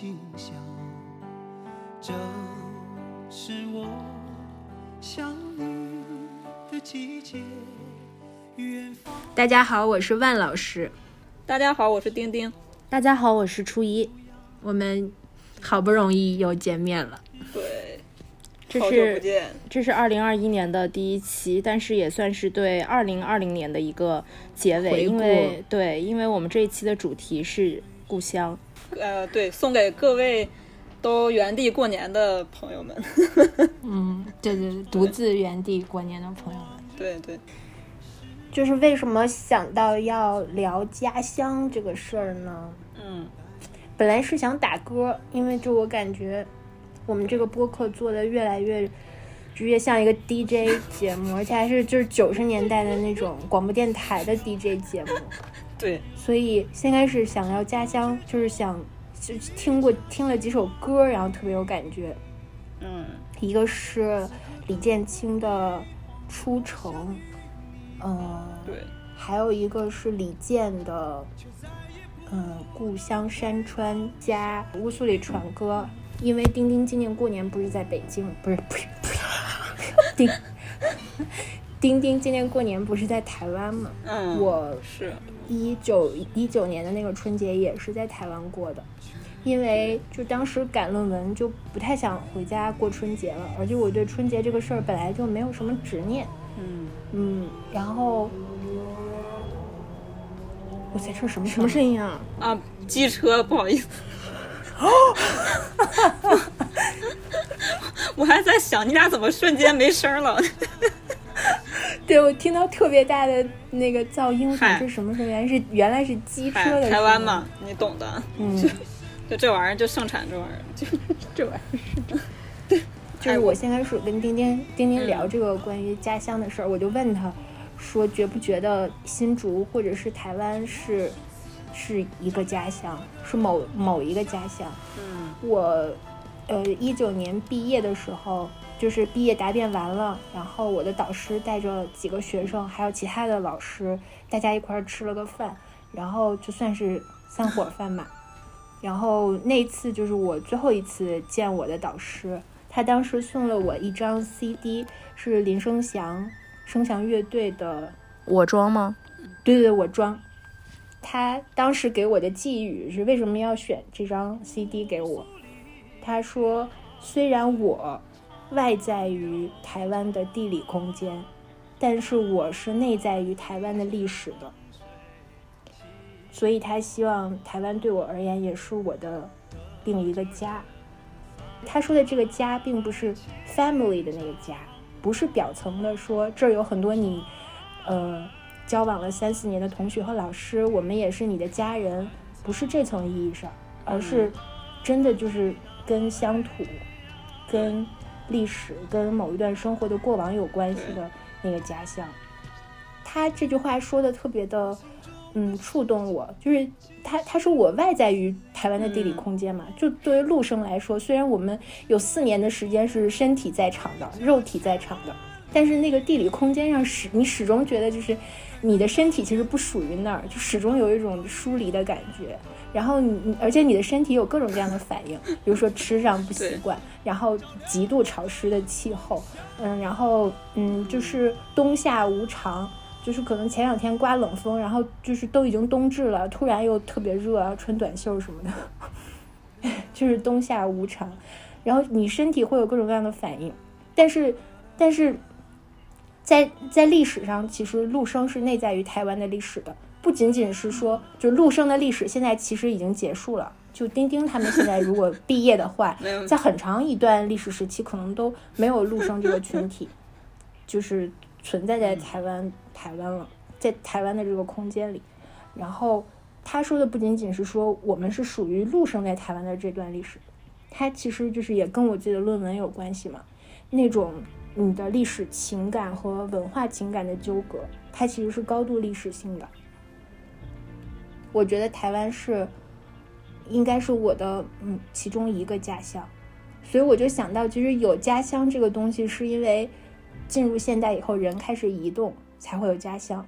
清香，这是我想你的季节。远方。大家好，我是万老师。大家好，我是丁丁。大家好，我是初一。我们好不容易又见面了。对，这是。这是二零二一年的第一期，但是也算是对二零二零年的一个结尾，因为对，因为我们这一期的主题是故乡。呃，对，送给各位都原地过年的朋友们。嗯，对对对，独自原地过年的朋友们。对对，就是为什么想到要聊家乡这个事儿呢？嗯，本来是想打歌，因为就我感觉我们这个播客做的越来越，就越像一个 DJ 节目，而且还是就是九十年代的那种广播电台的 DJ 节目。对，所以先开始想要家乡，就是想就听过听了几首歌，然后特别有感觉。嗯，一个是李建清的《出城》，嗯、对，还有一个是李健的，嗯，故乡山川加乌苏里船歌。因为丁丁今年过年不是在北京，不是不是不是，丁丁丁今年过年不是在台湾吗？嗯，我是，一九一九年的那个春节也是在台湾过的，因为就当时赶论文，就不太想回家过春节了，而且我对春节这个事儿本来就没有什么执念，嗯，嗯，然后，我在这什么什么声音啊？啊，机车，不好意思。我还在想你俩怎么瞬间没声了。对我听到特别大的那个噪音，我想嗨这什么声音？原来是原来是机车哎的声音。台湾嘛，你懂的。嗯，就这玩意儿就盛产这玩意儿，就 这玩意儿是。就是我先开始跟丁丁丁丁聊这个关于家乡的事儿，我就问他说，觉不觉得新竹或者是台湾是是一个家乡，是某某一个家乡？嗯我呃一九年毕业的时候，就是毕业答辩完了，然后我的导师带着几个学生，还有其他的老师，大家一块儿吃了个饭，然后就算是散伙饭嘛。然后那次就是我最后一次见我的导师，他当时送了我一张 CD，是林生祥生祥乐队的我装吗？对对对，我装。他当时给我的寄语是为什么要选这张 CD 给我？他说，虽然我外在于台湾的地理空间，但是我是内在于台湾的历史的。所以他希望台湾对我而言也是我的另一个家。他说的这个家，并不是 family 的那个家，不是表层的说这儿有很多你，呃，交往了三四年的同学和老师，我们也是你的家人，不是这层意义上，而是真的就是跟乡土、跟历史、跟某一段生活的过往有关系的那个家乡。他这句话说的特别的，嗯，触动我。就是他他说我外在于台湾的地理空间嘛，就作为陆生来说，虽然我们有四年的时间是身体在场的，肉体在场的，但是那个地理空间上始你始终觉得就是你的身体其实不属于那儿，就始终有一种疏离的感觉。然后你，你而且你的身体有各种各样的反应，比如说吃上不习惯，然后极度潮湿的气候，嗯，然后嗯，就是冬夏无常，就是可能前两天刮冷风，然后就是都已经冬至了，突然又特别热，要穿短袖什么的，就是冬夏无常，然后你身体会有各种各样的反应，但是，但是在在历史上，其实陆生是内在于台湾的历史的。不仅仅是说，就陆生的历史现在其实已经结束了。就丁丁他们现在如果毕业的话，在很长一段历史时期，可能都没有陆生这个群体，就是存在在台湾台湾了，在台湾的这个空间里。然后他说的不仅仅是说我们是属于陆生在台湾的这段历史，他其实就是也跟我自己的论文有关系嘛。那种你的历史情感和文化情感的纠葛，它其实是高度历史性的。我觉得台湾是应该是我的嗯其中一个家乡，所以我就想到，其实有家乡这个东西，是因为进入现代以后，人开始移动才会有家乡，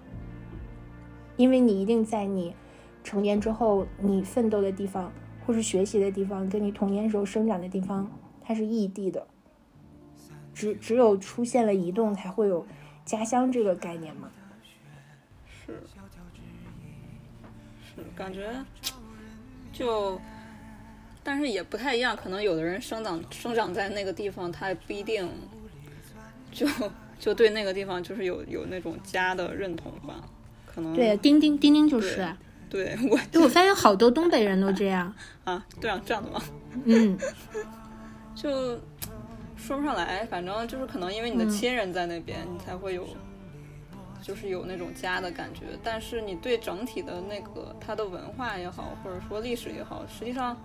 因为你一定在你成年之后你奋斗的地方或是学习的地方，跟你童年时候生长的地方，它是异地的。只只有出现了移动，才会有家乡这个概念嘛。是，是感觉就，但是也不太一样。可能有的人生长生长在那个地方，他也不一定就就对那个地方就是有有那种家的认同吧。可能对，丁丁丁丁就是啊。对我，对我发现好多东北人都这样 啊，对啊，这样的吗？嗯，就说不上来，反正就是可能因为你的亲人在那边，你才会有，就是有那种家的感觉。但是你对整体的那个它的文化也好，或者说历史也好，实际上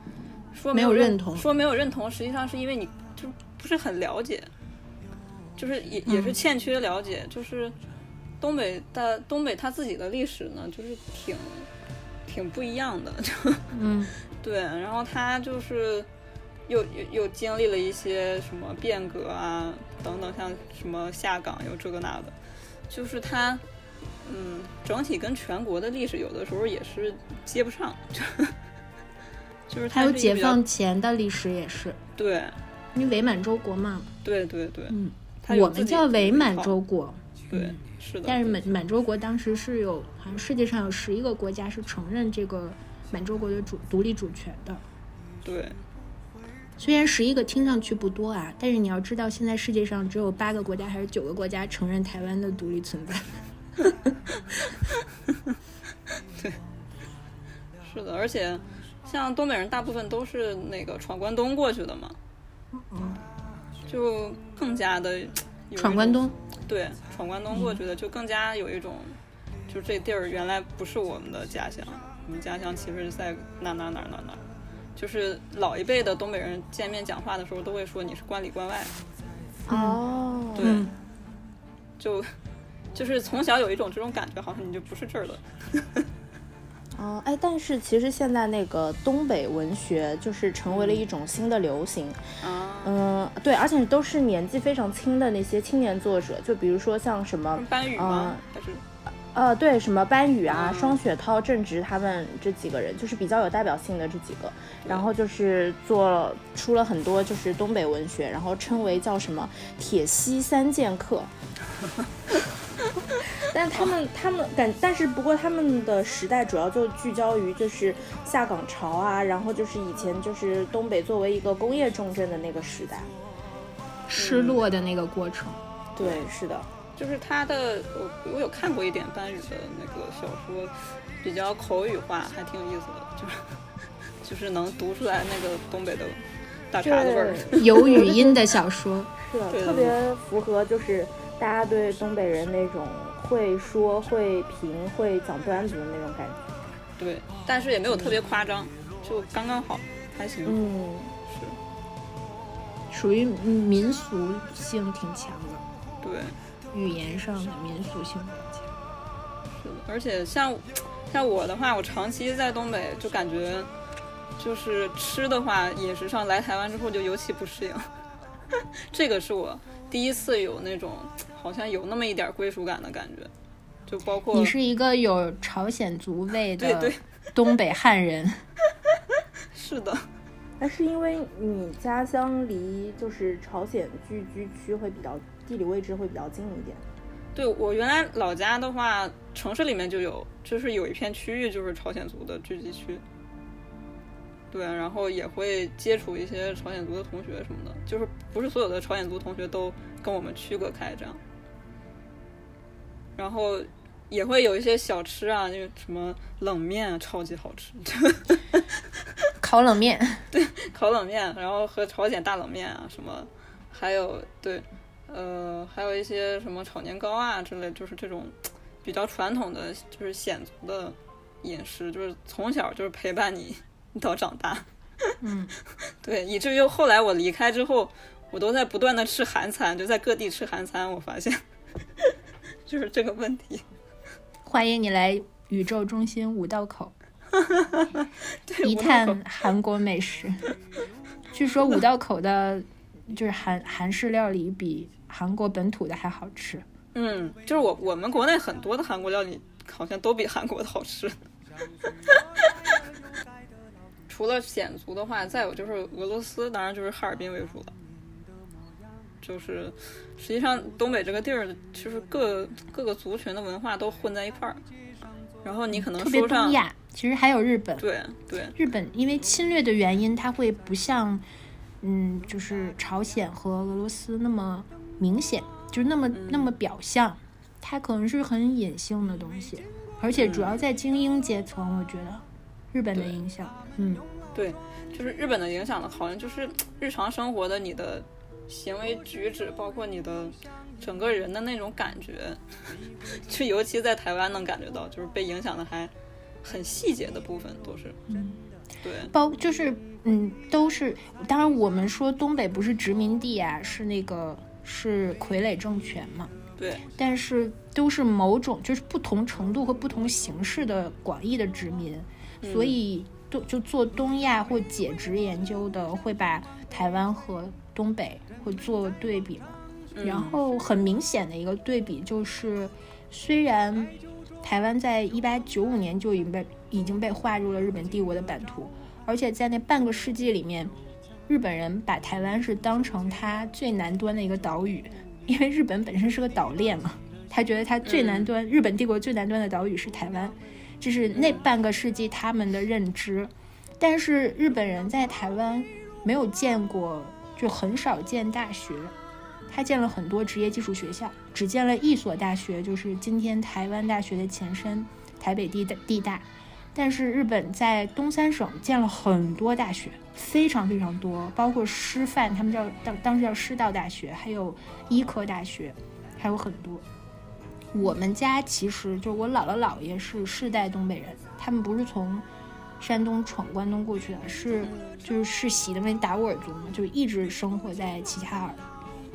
说没有认同，说没有认同，实际上是因为你就不是很了解，就是也也是欠缺了解。就是东北的东北它自己的历史呢，就是挺。挺不一样的，就 嗯，对，然后他就是又又又经历了一些什么变革啊等等，像什么下岗又这个那的，就是它嗯，整体跟全国的历史有的时候也是接不上，就就是还有解放前的历史也是，对，因为伪满洲国嘛，对对对，嗯，我们叫伪满洲国，对。是的，但是满满洲国当时是有，好像世界上有十一个国家是承认这个满洲国的主独立主权的。对，虽然十一个听上去不多啊，但是你要知道，现在世界上只有八个国家还是九个国家承认台湾的独立存在。对，是的，而且像东北人大部分都是那个闯关东过去的嘛，嗯，就更加的闯关东。对，闯关东过去的就更加有一种，就这地儿原来不是我们的家乡，我们家乡其实是在哪哪哪哪哪，就是老一辈的东北人见面讲话的时候都会说你是关里关外。哦，对，就就是从小有一种这种感觉，好像你就不是这儿的。哦，哎，但是其实现在那个东北文学就是成为了一种新的流行，嗯，对，而且都是年纪非常轻的那些青年作者，就比如说像什么班宇吗？还是呃，对，什么班宇啊、双雪涛、郑直他们这几个人，就是比较有代表性的这几个，然后就是做出了很多就是东北文学，然后称为叫什么铁西三剑客。但他们他们感，但是不过他们的时代主要就聚焦于就是下岗潮啊，然后就是以前就是东北作为一个工业重镇的那个时代，失落的那个过程。对，是的，就是他的，我我有看过一点班宇的那个小说，比较口语化，还挺有意思的，就是就是能读出来那个东北的大碴子味儿，有语音的小说，是的，特别符合就是大家对东北人那种。会说会评会讲段子的那种感觉，对，但是也没有特别夸张，就刚刚好，还行。嗯，是，属于民俗性挺强的。对，语言上的民俗性比较强。是的，而且像像我的话，我长期在东北，就感觉就是吃的话，饮食上来台湾之后就尤其不适应。这个是我第一次有那种。好像有那么一点归属感的感觉，就包括你是一个有朝鲜族味的东北汉人，是的，那是因为你家乡离就是朝鲜聚居区会比较地理位置会比较近一点。对我原来老家的话，城市里面就有，就是有一片区域就是朝鲜族的聚集区。对，然后也会接触一些朝鲜族的同学什么的，就是不是所有的朝鲜族同学都跟我们区隔开这样。然后也会有一些小吃啊，就什么冷面超级好吃，烤冷面，对，烤冷面，然后和朝鲜大冷面啊什么，还有对，呃，还有一些什么炒年糕啊之类，就是这种 比较传统的，就是显族的饮食，就是从小就是陪伴你 到长大，嗯，对，以至于后来我离开之后，我都在不断的吃韩餐，就在各地吃韩餐，我发现。就是这个问题。欢迎你来宇宙中心五道口，一探韩国美食。据说五道口的，就是韩韩式料理比韩国本土的还好吃。嗯，就是我我们国内很多的韩国料理好像都比韩国的好吃。除了鲜族的话，再有就是俄罗斯，当然就是哈尔滨为主了。就是实际上东北这个地儿，就是各各个族群的文化都混在一块儿。然后你可能特别说上东亚，其实还有日本。对对日本因为侵略的原因，它会不像，嗯，就是朝鲜和俄罗斯那么明显，就是那么、那么表象，它可能是很隐性的东西，而且主要在精英阶层，我觉得日本的影响，嗯，对，就是日本的影响的，好像就是日常生活的你的行为举止，包括你的整个人的那种感觉，就尤其在台湾能感觉到，就是被影响的还很细节的部分都是，嗯。对。包就是嗯，都是，当然我们说东北不是殖民地啊，是那个是傀儡政权嘛，对。但是都是某种就是不同程度和不同形式的广义的殖民，所以都就做东亚或解殖研究的会把台湾和东北会做对比嘛。然后很明显的一个对比就是，虽然台湾在一八九五年就已经被已经被划入了日本帝国的版图，而且在那半个世纪里面，日本人把台湾是当成它最南端的一个岛屿，因为日本本身是个岛链嘛，他觉得它最南端，日本帝国最南端的岛屿是台湾，这是那半个世纪他们的认知。但是日本人在台湾没有见过，就很少建大学，他建了很多职业技术学校，只建了一所大学，就是今天台湾大学的前身台北地大地大。但是日本在东三省建了很多大学，非常非常多，包括师范，他们叫当当时叫师道大学，还有医科大学，还有很多。我们家其实就我姥姥姥爷是世代东北人，他们不是从山东闯关东过去的，是就是世袭的那达斡尔族嘛，就一直生活在齐齐哈尔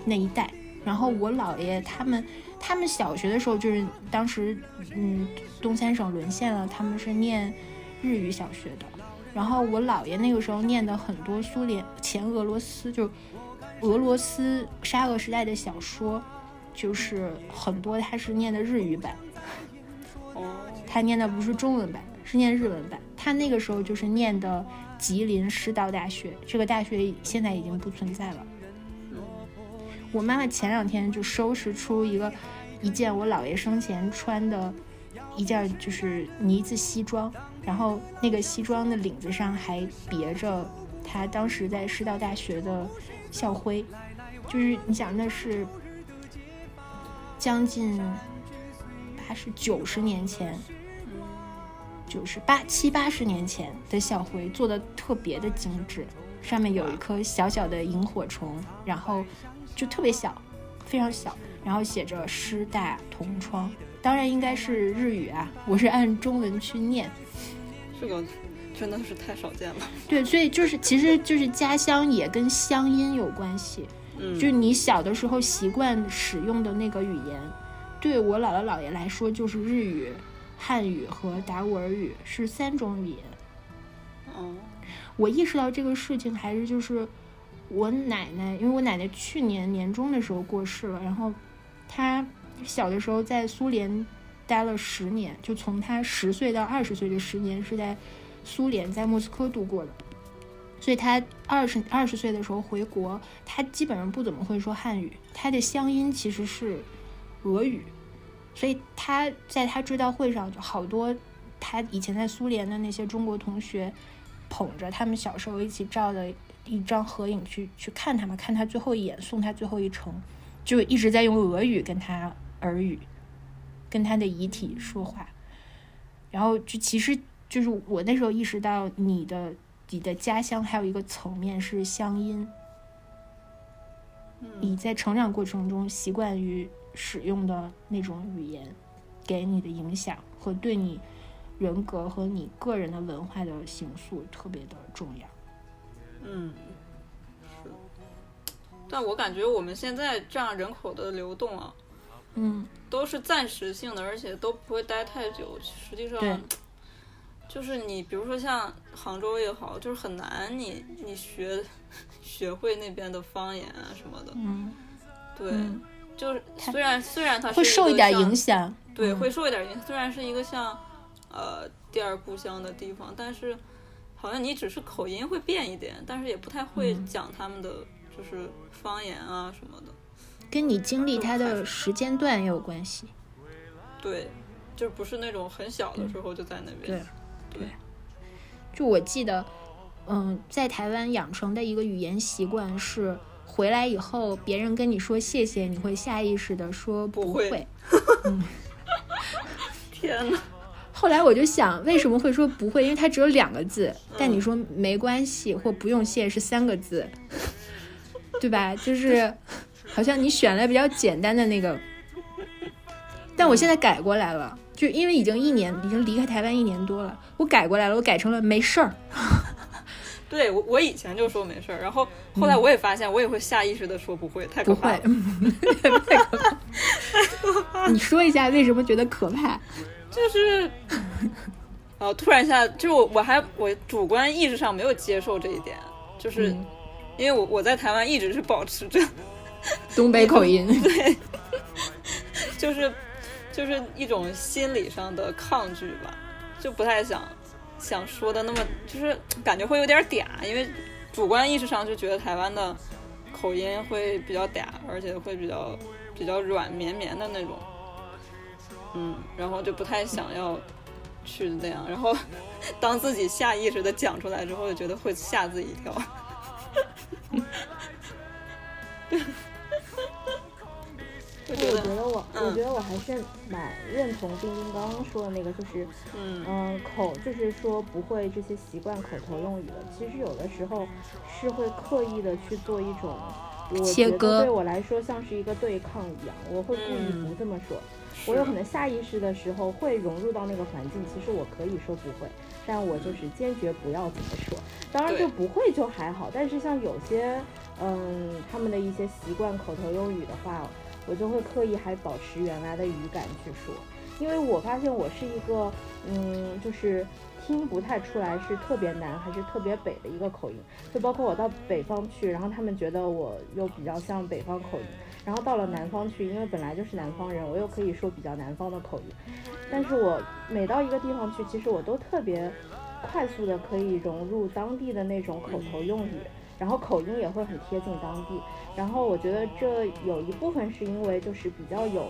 那一带。然后我姥爷他们，他们小学的时候就是当时，嗯，东三省沦陷了，他们是念日语小学的。然后我姥爷那个时候念的很多苏联前俄罗斯，就俄罗斯沙俄时代的小说，就是很多他是念的日语版，哦，他念的不是中文版，是念日文版。他那个时候就是念的吉林师道大学，这个大学现在已经不存在了。我妈妈前两天就收拾出一个一件我姥爷生前穿的一件就是呢子西装，然后那个西装的领子上还别着他当时在师大大学的校徽，就是你想那是将近八十九十年前，就是八七八十年前的校徽做的特别的精致，上面有一颗小小的萤火虫，然后就特别小，非常小，然后写着师大同窗，当然应该是日语啊，我是按中文去念。这个真的是太少见了。对，所以就是其实就是家乡也跟乡音有关系，嗯，就是你小的时候习惯使用的那个语言，对我姥姥姥爷来说就是日语、汉语和达斡尔语是三种语言。哦，我意识到这个事情还是就是我奶奶，因为我奶奶去年年中的时候过世了，然后她小的时候在苏联待了十年，就从他十岁到二十岁这十年是在苏联在莫斯科度过的。所以他二十二十岁的时候回国，他基本上不怎么会说汉语，他的乡音其实是俄语，所以他在他追悼会上就好多他以前在苏联的那些中国同学捧着他们小时候一起照的一张合影去去看他们，看他最后一眼，送他最后一程，就一直在用俄语跟他耳语，跟他的遗体说话。然后就其实就是我那时候意识到，你的你的家乡还有一个层面是乡音，你在成长过程中习惯于使用的那种语言，给你的影响和对你人格和你个人的文化的形塑特别的重要。嗯，是。但我感觉我们现在这样人口的流动啊，嗯，都是暂时性的，而且都不会待太久。实际上，就是你比如说像杭州也好，就是很难你你学学会那边的方言啊什么的。嗯，对，嗯就是虽然虽然它是会受一点影响。对，嗯会受一点影响。虽然是一个像呃第二故乡的地方，但是好像你只是口音会变一点，但是也不太会讲他们的就是方言啊什么的。跟你经历它的时间段也有关系。对，就不是那种很小的时候就在那边。对，对。就我记得，嗯，在台湾养成的一个语言习惯是，回来以后别人跟你说谢谢，你会下意识的说不会。嗯。天呐。后来我就想，为什么会说不会？因为它只有两个字，但你说没关系或不用谢是三个字，对吧？就是好像你选了比较简单的那个。但我现在改过来了，就因为已经一年，已经离开台湾一年多了，我改过来了，我改成了没事儿。对我，我以前就说没事儿，然后后来我也发现，我也会下意识的说不会，太可怕了。太可怕！你说一下为什么觉得可怕？就是，哦，突然一下，就是我我还我主观意识上没有接受这一点，就是因为我我在台湾一直是保持着 东北口音，对，就是。就是一种心理上的抗拒吧，就不太想想说的那么，就是感觉会有点嗲，因为主观意识上就觉得台湾的口音会比较嗲，而且会比较比较软绵绵的那种，嗯，然后就不太想要去那样，然后 当自己下意识的讲出来之后，就觉得会吓自己一跳。我觉得我，我觉得我还是蛮认同丁丁刚刚说的那个，就是，嗯，口，就是说不会这些习惯口头用语的。其实有的时候是会刻意的去做一种，我觉得对我来说像是一个对抗一样，我会故意不这么说。我有可能下意识的时候会融入到那个环境，其实我可以说不会，但我就是坚决不要怎么说。当然就不会就还好，但是像有些，嗯，他们的一些习惯口头用语的话。我就会刻意还保持原来的语感去说，因为我发现我是一个，嗯，就是听不太出来是特别南还是特别北的一个口音。就包括我到北方去，然后他们觉得我又比较像北方口音，然后到了南方去，因为本来就是南方人，我又可以说比较南方的口音。但是我每到一个地方去，其实我都特别快速的可以融入当地的那种口头用语。然后口音也会很贴近当地，然后我觉得这有一部分是因为就是比较有，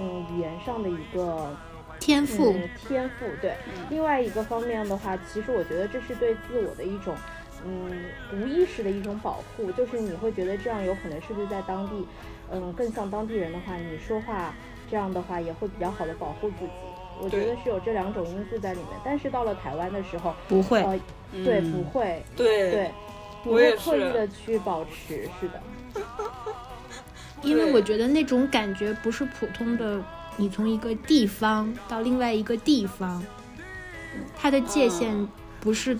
嗯，语言上的一个天赋，天赋对。另外一个方面的话，其实我觉得这是对自我的一种，嗯，无意识的一种保护，就是你会觉得这样有可能是不是在当地，嗯，更像当地人的话，你说话这样的话也会比较好的保护自己。我觉得是有这两种因素在里面。但是到了台湾的时候，不会，对，不会，对对。不会刻意的去保持，是的，因为我觉得那种感觉不是普通的，你从一个地方到另外一个地方，它的界限不是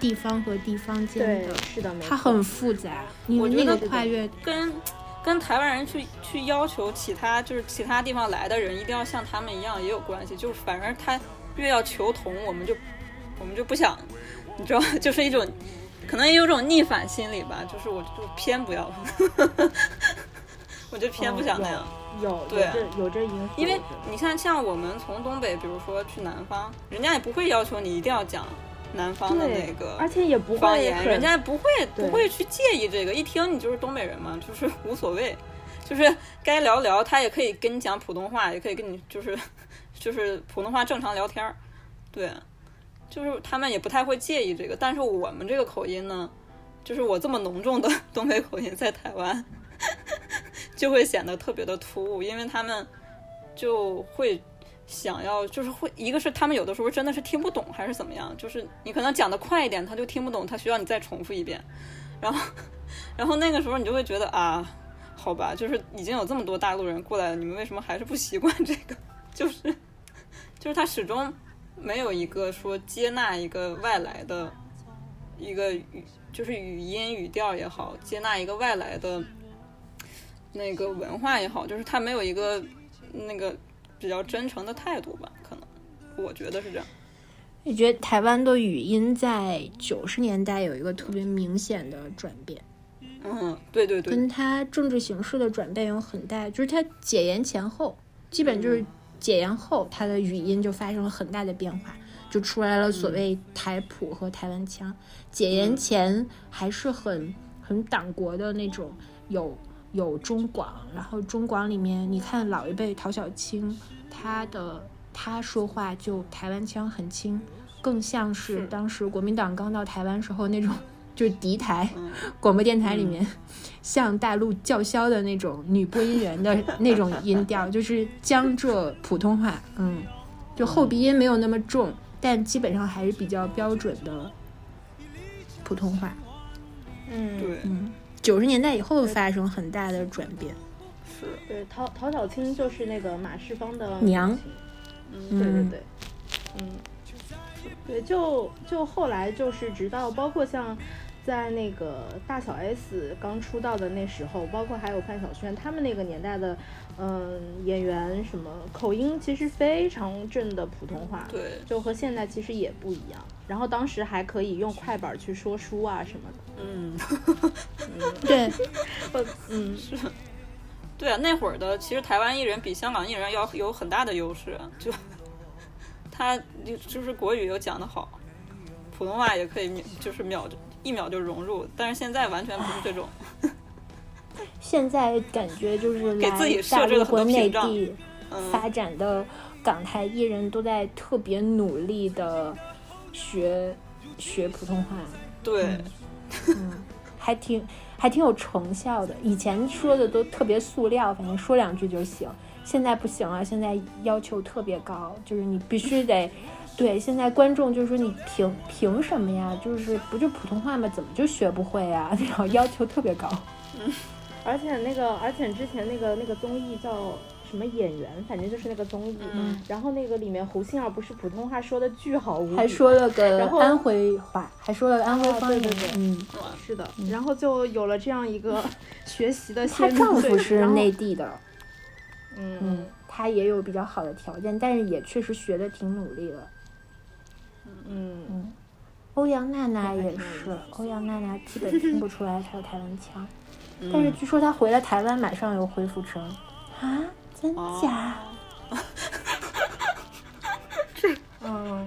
地方和地方间的，是的，它很复杂。你那个跨越跟跟台湾人去去要求其他就是其他地方来的人一定要像他们一样也有关系，就是反正他越要求同，我们就我们就不想，你知道，就是一种。可能也有种逆反心理吧，就是我就偏不要，我就偏不想那样。有对有这因素，因为你看，像我们从东北，比如说去南方，人家也不会要求你一定要讲南方的那个，而且也不方言，人家不会不会去介意这个。一听你就是东北人嘛，就是无所谓，就是该聊聊，他也可以跟你讲普通话，也可以跟你就是就是普通话正常聊天儿，对。就是他们也不太会介意这个，但是我们这个口音呢，就是我这么浓重的东北口音在台湾，就会显得特别的突兀，因为他们就会想要，就是会一个是他们有的时候真的是听不懂还是怎么样，就是你可能讲的快一点，他就听不懂，他需要你再重复一遍，然后 然后那个时候你就会觉得啊，好吧，就是已经有这么多大陆人过来了，你们为什么还是不习惯这个？就是就是他始终。没有一个说接纳一个外来的，一个语就是语音语调也好，接纳一个外来的那个文化也好，就是他没有一个那个比较真诚的态度吧？可能我觉得是这样。你觉得台湾的语音在九十年代有一个特别明显的转变？嗯，对对对，跟他政治形势的转变有很大，就是他解严前后，基本就是。解严后，他的语音就发生了很大的变化。就出来了所谓台普和台湾腔。解严前还是很很党国的那种，有有中广，然后中广里面你看老一辈陶小青，他的他说话就台湾腔很轻，更像是是当时国民党刚到台湾时候那种。就是敌台嗯广播电台里面向大陆叫嚣的那种女播音员的 那种音调，就是江浙普通话，嗯，就后鼻音没有那么重，但基本上还是比较标准的普通话。嗯，对，嗯，九十年代以后发生很大的转变。是，对，陶陶小青就是那个马世芳的娘嗯，对对嗯对，嗯，对，就就后来就是直到包括像在那个大小 S 刚出道的那时候，包括还有范晓萱他们那个年代的，嗯，演员什么口音其实非常正的普通话，对，就和现在其实也不一样。然后当时还可以用快板去说书啊什么的，嗯，对，嗯。是，对啊，那会儿的其实台湾艺人比香港艺人要有很大的优势，就他就就是国语又讲得好，普通话也可以秒就是秒一秒就融入，但是现在完全不是这种，现在感觉就是给自己设置了很多陆和内屏障发展的港台艺人都在特别努力的学学普通话。对，嗯，还挺还挺有成效的。以前说的都特别塑料，反正说两句就行。现在不行了，现在要求特别高，就是你必须得。对，现在观众就是说你凭凭什么呀？就是不就普通话吗？怎么就学不会呀？然后要求特别高。而且那个，而且之前那个那个综艺叫什么演员，反正就是那个综艺，嗯然后那个里面胡杏儿不是普通话说的巨好无比，还说了个安徽话，还说了安徽啊方言。对对对嗯，是的，然后就有了这样一个 学习的她丈夫是内地的，嗯嗯，她也有比较好的条件，但是也确实学的挺努力的。嗯。嗯欧阳娜娜也是，欧阳娜娜基本听不出来她有台湾腔，嗯。但是据说她回了台湾马上又恢复成。啊，真假？这嗯，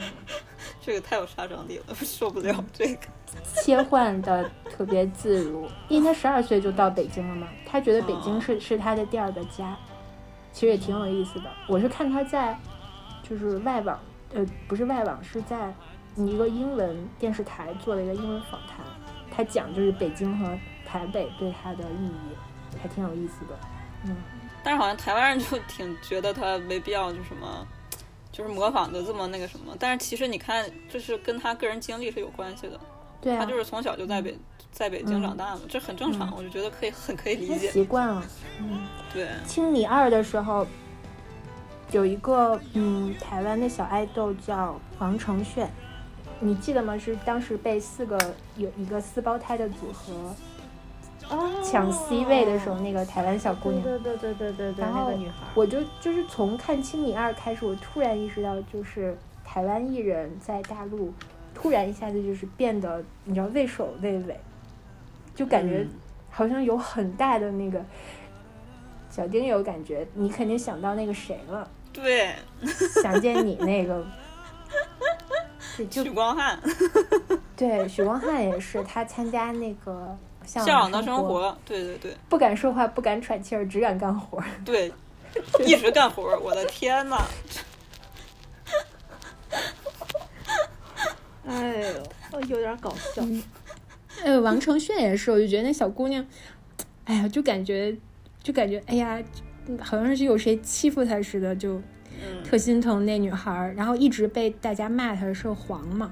这个太有杀伤力了，受不了这个。切换的特别自如，因为她十二岁就到北京了嘛，她觉得北京是是她的第二个家，其实也挺有意思的。我是看她在就是外网，呃，不是外网，是在一个英文电视台做了一个英文访谈，他讲就是北京和台北对他的意义，还挺有意思的。嗯，但是好像台湾人就挺觉得他没必要就什么，就是模仿的这么那个什么。但是其实你看，这是跟他个人经历是有关系的。对啊，他就是从小就在北在北京长大嘛，这很正常，我就觉得可以很可以理解。习惯了。嗯，对，青你二的时候，有一个嗯台湾的小爱豆叫王承炫，你记得吗？是当时被四个有一个四胞胎的组合哦抢 C 位的时候，那个台湾小姑娘。对对对对对对，那个女孩，我就就是从看《青你二》开始，我突然意识到，就是台湾艺人在大陆突然一下子就是变得，你知道畏首畏尾，就感觉好像有很大的那个。小丁有感觉，你肯定想到那个谁了，对，想见你那个，许光汉，对，许光汉也是，他参加那个向向往的生生，活，对对对。不敢说话，不敢喘气儿，只敢干活儿。对，一直干活儿，我的天呐，哎呦，哦有点搞笑。哎，王承炫也是，我就觉得那小姑娘，哎呀，就感觉，就感觉，哎呀，好像是有谁欺负她似的，就嗯，特心疼那女孩儿。然后一直被大家骂她是皇嘛，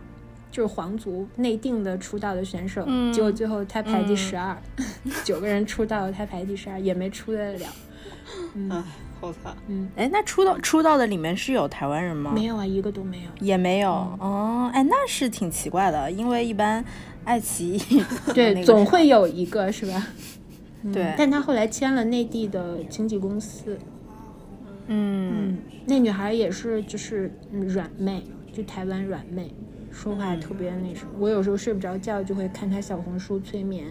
就是皇族内定的出道的选手，嗯结果最后她排第嗯十二、九个人出道，她排第十二，也没出得了。嗯，好惨，嗯，哎，那出道出道的里面是有台湾人吗？没有啊，一个都没有。也没有。哦，哎，那是挺奇怪的，因为一般爱奇艺 对，总会有一个是吧？嗯对但她后来签了内地的经纪公司，嗯嗯，那女孩也是，就是嗯软妹，就台湾软妹，说话特别那什么。我有时候睡不着觉，就会看她小红书催眠。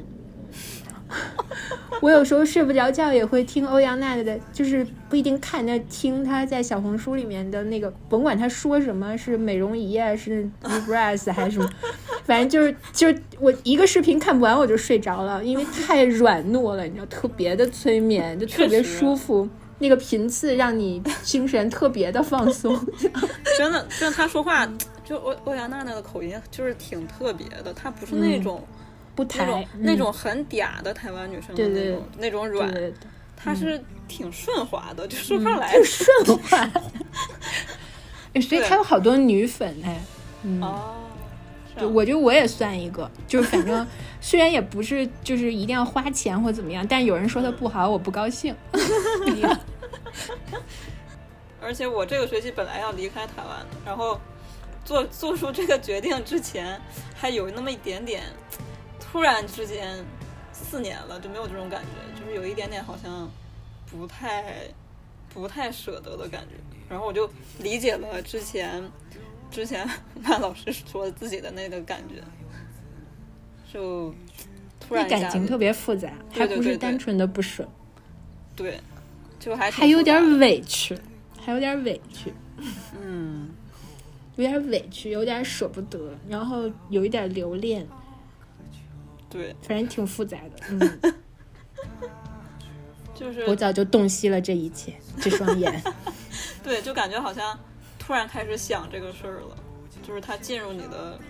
我有时候睡不着觉也会听欧阳娜娜的，就是不一定看，但听她在小红书里面的那个，甭管她说什么，是美容仪啊，是 Deep Breath 还是什么，反正就是就是我一个视频看不完我就睡着了，因为太软糯了，你知道，特别的催眠，就特别舒服。那个频次让你精神特别的放松，真的，真的，他说话就欧欧阳娜娜的口音就是挺特别的，她不是那种、不那种、抬那种很嗲的台湾女生的对对那种那种软，对对她是挺顺滑的，就说上来就顺滑。哎所以她有好多女粉哎，嗯，哦，是对，啊我觉得我也算一个，就是反正 虽然也不是就是一定要花钱或怎么样，但有人说它不好，我不高兴。而且我这个学期本来要离开台湾的，然后做做出这个决定之前，还有那么一点点，突然之间四年了就没有这种感觉，就是有一点点好像不太不太舍得的感觉。然后我就理解了之前之前万老师说自己的那个感觉，就突然感情特别复杂，还不是单纯的不舍，对，就还还有点委屈，还有点委屈，嗯。有点委屈，有点舍不得，然后有一点留恋，对，反正挺复杂的。嗯，就是。我早就洞悉了这一切，这双眼。对，就感觉好像突然开始想这个事儿了，就是它进入你的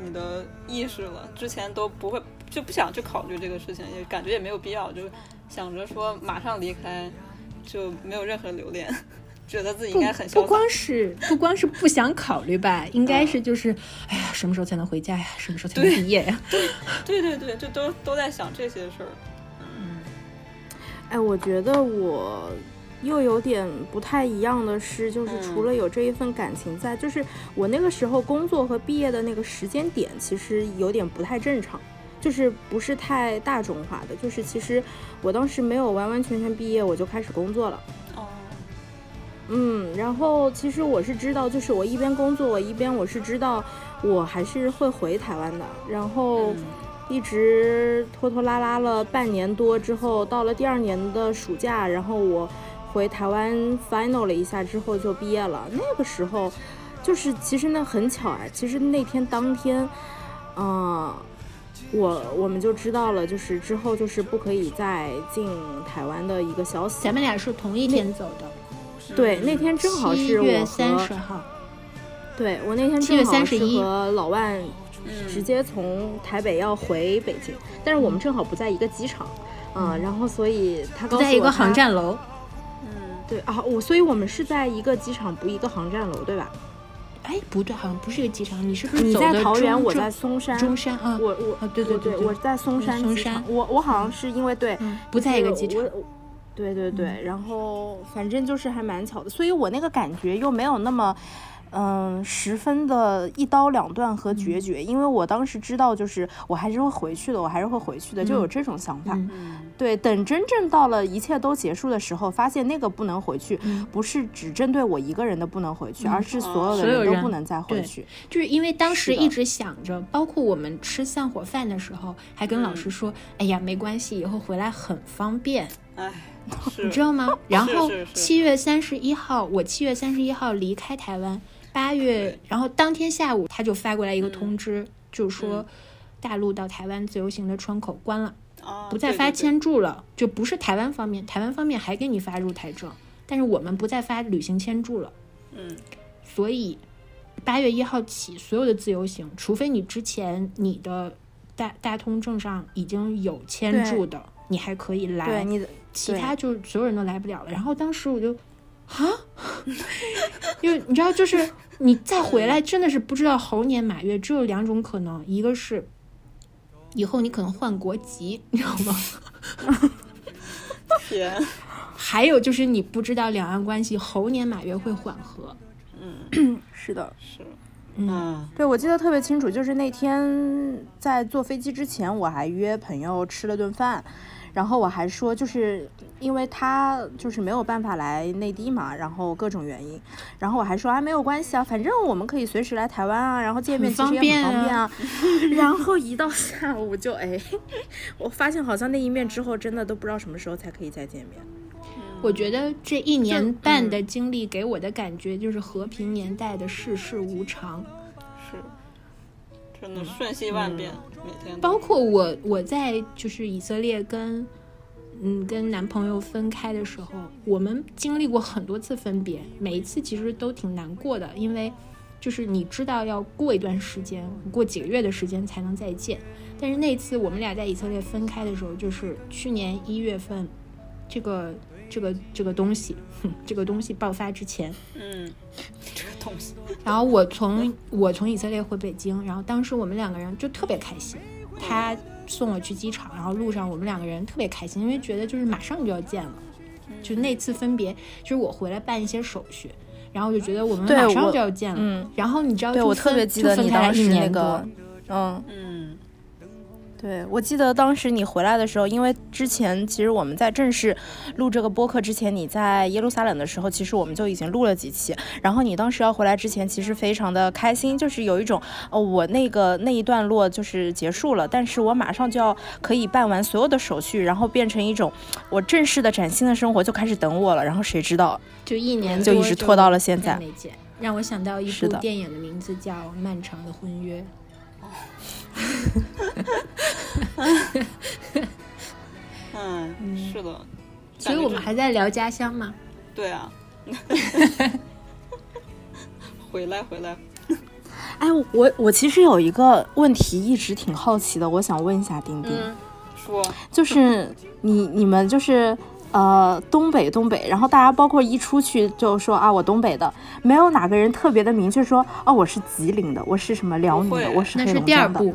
你的意识了，之前都不会就不想去考虑这个事情，也感觉也没有必要，就想着说马上离开，就没有任何留恋，觉得自己应该很潇洒。不光是不光是不想考虑吧，应该是就是，哎呀，什么时候才能回家呀？什么时候才能毕业呀？对对对，就都都在想这些事儿。嗯哎，我觉得我又有点不太一样的是，就是嗯除了有这一份感情在，就是我那个时候工作和毕业的那个时间点，其实有点不太正常。就是不是太大众化的，就是其实我当时没有完完全全毕业，我就开始工作了。哦，嗯，然后其实我是知道，就是我一边工作，我一边我是知道我还是会回台湾的，然后嗯一直拖拖拉拉了半年多之后，到了第二年的暑假，然后我回台湾 final 了一下之后就毕业了。那个时候，就是其实那很巧啊，其实那天当天，嗯、我我们就知道了，就是之后就是不可以再进台湾的一个消息。咱们俩是同一天走的，对，那天正好是我和月三十号。对我那天正好是和老万嗯直接从台北要回北京，但是我们正好不在一个机场，嗯，然后所以他告诉我在一个航站楼，嗯，对啊，我所以我们是在一个机场，不一个航站楼，对吧？哎，不对，好像不是一个机场，你是不是你在桃园，我在嵩山，中山啊？我我啊对对对我在嵩山松机场山我我好像是因为对，嗯，不在一个机场对对对，然后反正就是还蛮巧的，所以我那个感觉又没有那么，嗯，十分的一刀两断和决绝，因为我当时知道，就是我还是会回去的，我还是会回去的，就有这种想法。对，等真正到了一切都结束的时候，发现那个不能回去，嗯不是只针对我一个人的不能回去，嗯而是所有的人人都不能再回去。就是因为当时一直想着，包括我们吃散伙饭的时候，还跟老师说：“哎呀，没关系，以后回来很方便。”哎，你知道吗？然后七月三十一号，我七月三十一号离开台湾，八月，然后当天下午他就发过来一个通知，就说大陆到台湾自由行的窗口关了，啊不再发对对。对签注了，就不是台湾方面，台湾方面还给你发入台证，但是我们不再发旅行签注了，嗯。所以八月一号起，所有的自由行，除非你之前你的大大通证上已经有签注的，你还可以来。对你的，其他就是所有人都来不了了。然后当时我就，啊，因为你知道，就是你再回来，真的是不知道猴年马月，只有两种可能，一个是以后你可能换国籍，你知道吗？天，还有就是你不知道两岸关系猴年马月会缓和。嗯。是的，是，嗯。嗯。对，我记得特别清楚，就是那天在坐飞机之前，我还约朋友吃了顿饭，然后我还说，就是因为他就是没有办法来内地嘛，然后各种原因，然后我还说啊没有关系啊，反正我们可以随时来台湾啊，然后见面其实也很方便啊。然后一到下午就哎，我发现好像那一面之后，真的都不知道什么时候才可以再见面。我觉得这一年半的经历给我的感觉就是和平年代的世事无常。是，真的瞬息万变，每天包括我我在就是以色列跟嗯跟男朋友分开的时候，我们经历过很多次分别，每一次其实都挺难过的，因为就是你知道要过一段时间，过几个月的时间才能再见。但是那次我们俩在以色列分开的时候，就是去年一月份，这个这个这个东西，哼这个东西爆发之前，嗯，这个东西，然后我从我从以色列回北京，然后当时我们两个人就特别开心，他送我去机场，然后路上我们两个人特别开心，因为觉得就是马上就要见了，就那次分别，就是我回来办一些手续，然后我就觉得我们马上就要见了，嗯然后你知道对我就特别记得你当时那一年多个，嗯。嗯，对，我记得当时你回来的时候，因为之前其实我们在正式录这个播客之前，你在耶路撒冷的时候，其实我们就已经录了几期。然后你当时要回来之前，其实非常的开心，就是有一种哦，我那个那一段落就是结束了，但是我马上就要可以办完所有的手续，然后变成一种我正式的崭新的生活就开始等我了。然后谁知道，就一年就一直拖到了现在让我想到一部电影的名字叫《漫长的婚约》。嗯，是的，所以我们还在聊家乡吗。对啊，回来回来，哎，我我其实有一个问题一直挺好奇的，我想问一下丁丁。嗯，说就是你你们就是呃东北东北，然后大家包括一出去就说啊我东北的，没有哪个人特别的明确说哦我是吉林的，我是什么辽宁的，我是那是黑龙江的。第二步，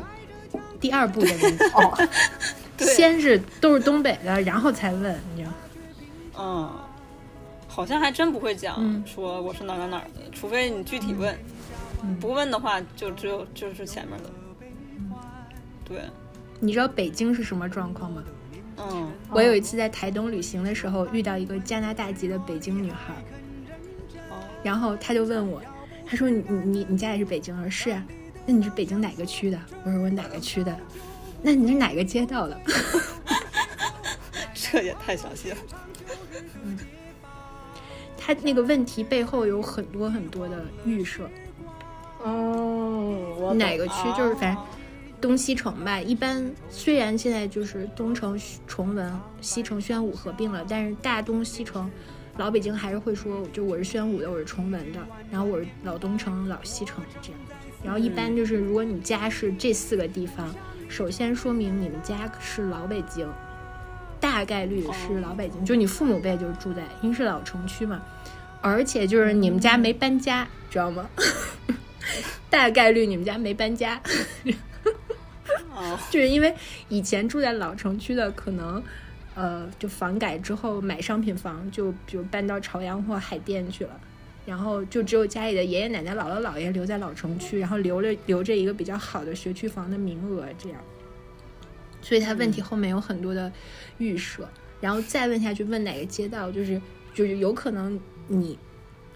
第二步的问题。哦，先是都是东北的，然后才问，你知道？嗯，好像还真不会讲、嗯说我是哪哪哪的，除非你具体问，不问的话就只有就是前面的。对，你知道北京是什么状况吗？嗯，我有一次在台东旅行的时候，遇到一个加拿大籍的北京女孩，哦，然后她就问我，她说你你你你家也是北京人？我说是啊，那你是北京哪个区的？我说我哪个区的？那你是哪个街道的？这也太详细了。嗯，他那个问题背后有很多很多的预设，哦，我哪个区就是反正东西城吧。一般虽然现在就是东城崇文、西城宣武合并了，但是大东西城老北京还是会说，就我是宣武的，我是崇文的，然后我是老东城、老西城这样。然后一般就是如果你家是这四个地方，首先说明你们家是老北京。大概率是老北京，就你父母辈就是住在，因为是老城区嘛，而且就是你们家没搬家，知道吗？大概率你们家没搬家，哦，就是因为以前住在老城区的，可能呃，就房改之后买商品房，就比如搬到朝阳或海淀去了，然后就只有家里的爷爷奶奶、姥姥姥爷留在老城区，然后留了留着一个比较好的学区房的名额，这样。所以他问题后面有很多的预设，然后再问下去，问哪个街道，就是就是有可能你，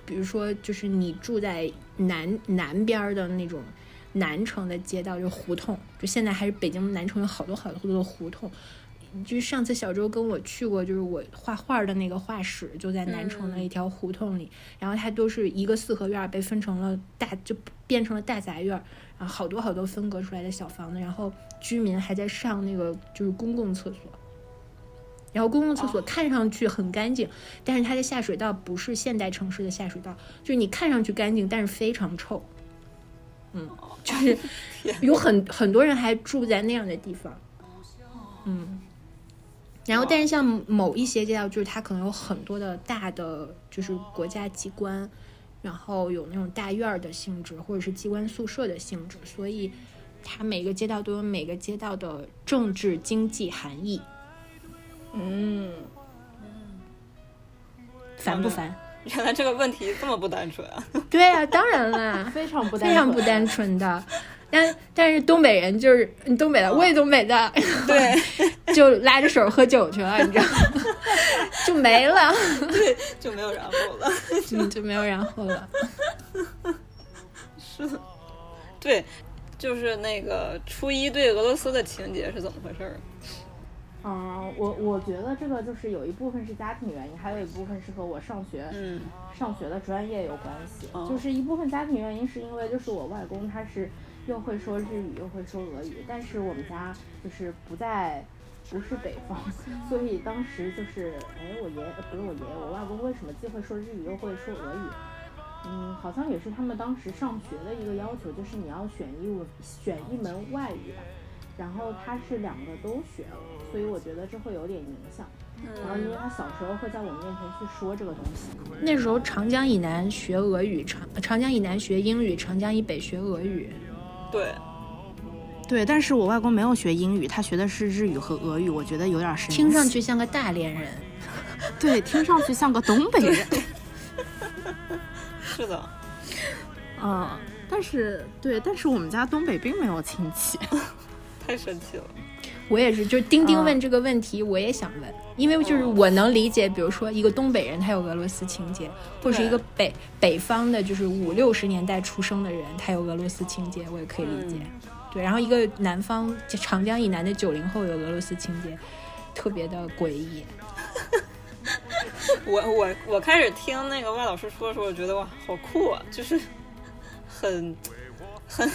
比如说就是你住在南南边的那种南城的街道，就胡同，就现在还是北京南城有好多好多的胡同。就是上次小周跟我去过，就是我画画的那个画室，就在南城的一条胡同里。然后它都是一个四合院儿，被分成了大，就变成了大杂院儿，然后好多好多分隔出来的小房子。然后居民还在上那个就是公共厕所，然后公共厕所看上去很干净，但是它的下水道不是现代城市的下水道，就是你看上去干净，但是非常臭。嗯，就是有很很多人还住在那样的地方。嗯。然后，但是像某一些街道，就是它可能有很多的大的，就是国家机关，然后有那种大院儿的性质，或者是机关宿舍的性质，所以它每个街道都有每个街道的政治经济含义。嗯，烦不烦？原来这个问题这么不单纯啊！对啊，当然啦，非常不单非常不纯单纯的。但但是东北人就是你东北的，我也东北的，对 就拉着手喝酒去了，你知道吗？就没了，对，就没有然后了。嗯，就没有然后了。是的，对，就是那个初一对俄罗斯的情节是怎么回事儿？嗯，我我觉得这个就是有一部分是家庭原因，还有一部分是和我上学、嗯上学的专业有关系。哦就是一部分家庭原因是因为就是我外公他是又会说日语又会说俄语，但是我们家就是不在不是北方，所以当时就是哎我爷呃不是我爷爷我外公为什么既会说日语又会说俄语？嗯，好像也是他们当时上学的一个要求，就是你要选一门选一门外语吧。然后他是两个都学了，所以我觉得这会有点影响。然后因为他小时候会在我们面前去说这个东西，那时候长江以南学俄语，长长江以南学英语，长江以北学俄语。对，对，但是我外公没有学英语，他学的是日语和俄语，我觉得有点神奇。听上去像个大连人。对，听上去像个东北人。是的，嗯，但是对，但是我们家东北并没有亲戚。太神奇了。我也是，就是丁丁问这个问题，我也想问，因为就是我能理解，比如说一个东北人他有俄罗斯情节，或者是一个北北方的，就是五六十年代出生的人，他有俄罗斯情节，我也可以理解。对，然后一个南方就长江以南的九零后有俄罗斯情节，特别的诡异。我我我开始听那个外老师说的时候，我觉得哇，好酷啊，就是很很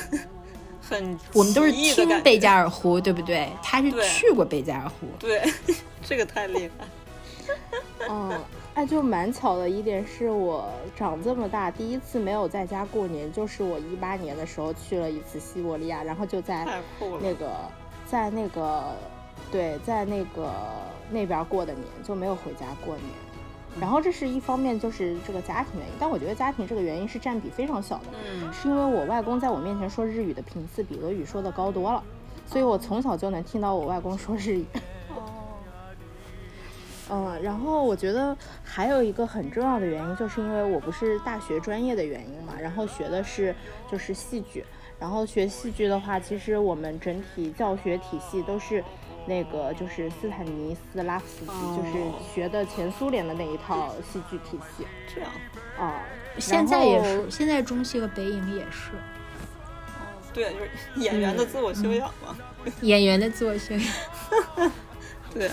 很我们都是听贝加尔湖，对不对？他是去过贝加尔湖。对，这个太厉害。嗯，哎，就蛮巧的一点是我长这么大第一次没有在家过年，就是我一八年的时候去了一次西伯利亚，然后就在那个在那个对在那个那边过的年，就没有回家过年。然后这是一方面，就是这个家庭原因，但我觉得家庭这个原因是占比非常小的，嗯，是因为我外公在我面前说日语的频次比俄语说的高多了，所以我从小就能听到我外公说日语。哦，嗯，然后我觉得还有一个很重要的原因，就是因为我不是大学专业的原因嘛，然后学的是就是戏剧，然后学戏剧的话，其实我们整体教学体系都是那个就是斯坦尼斯拉夫斯基，就是学的前苏联的那一套戏剧体系这样，啊。现在也是，现在中戏和北影也是哦对，就是 演员的自我修养嘛。演员的自我修养。对，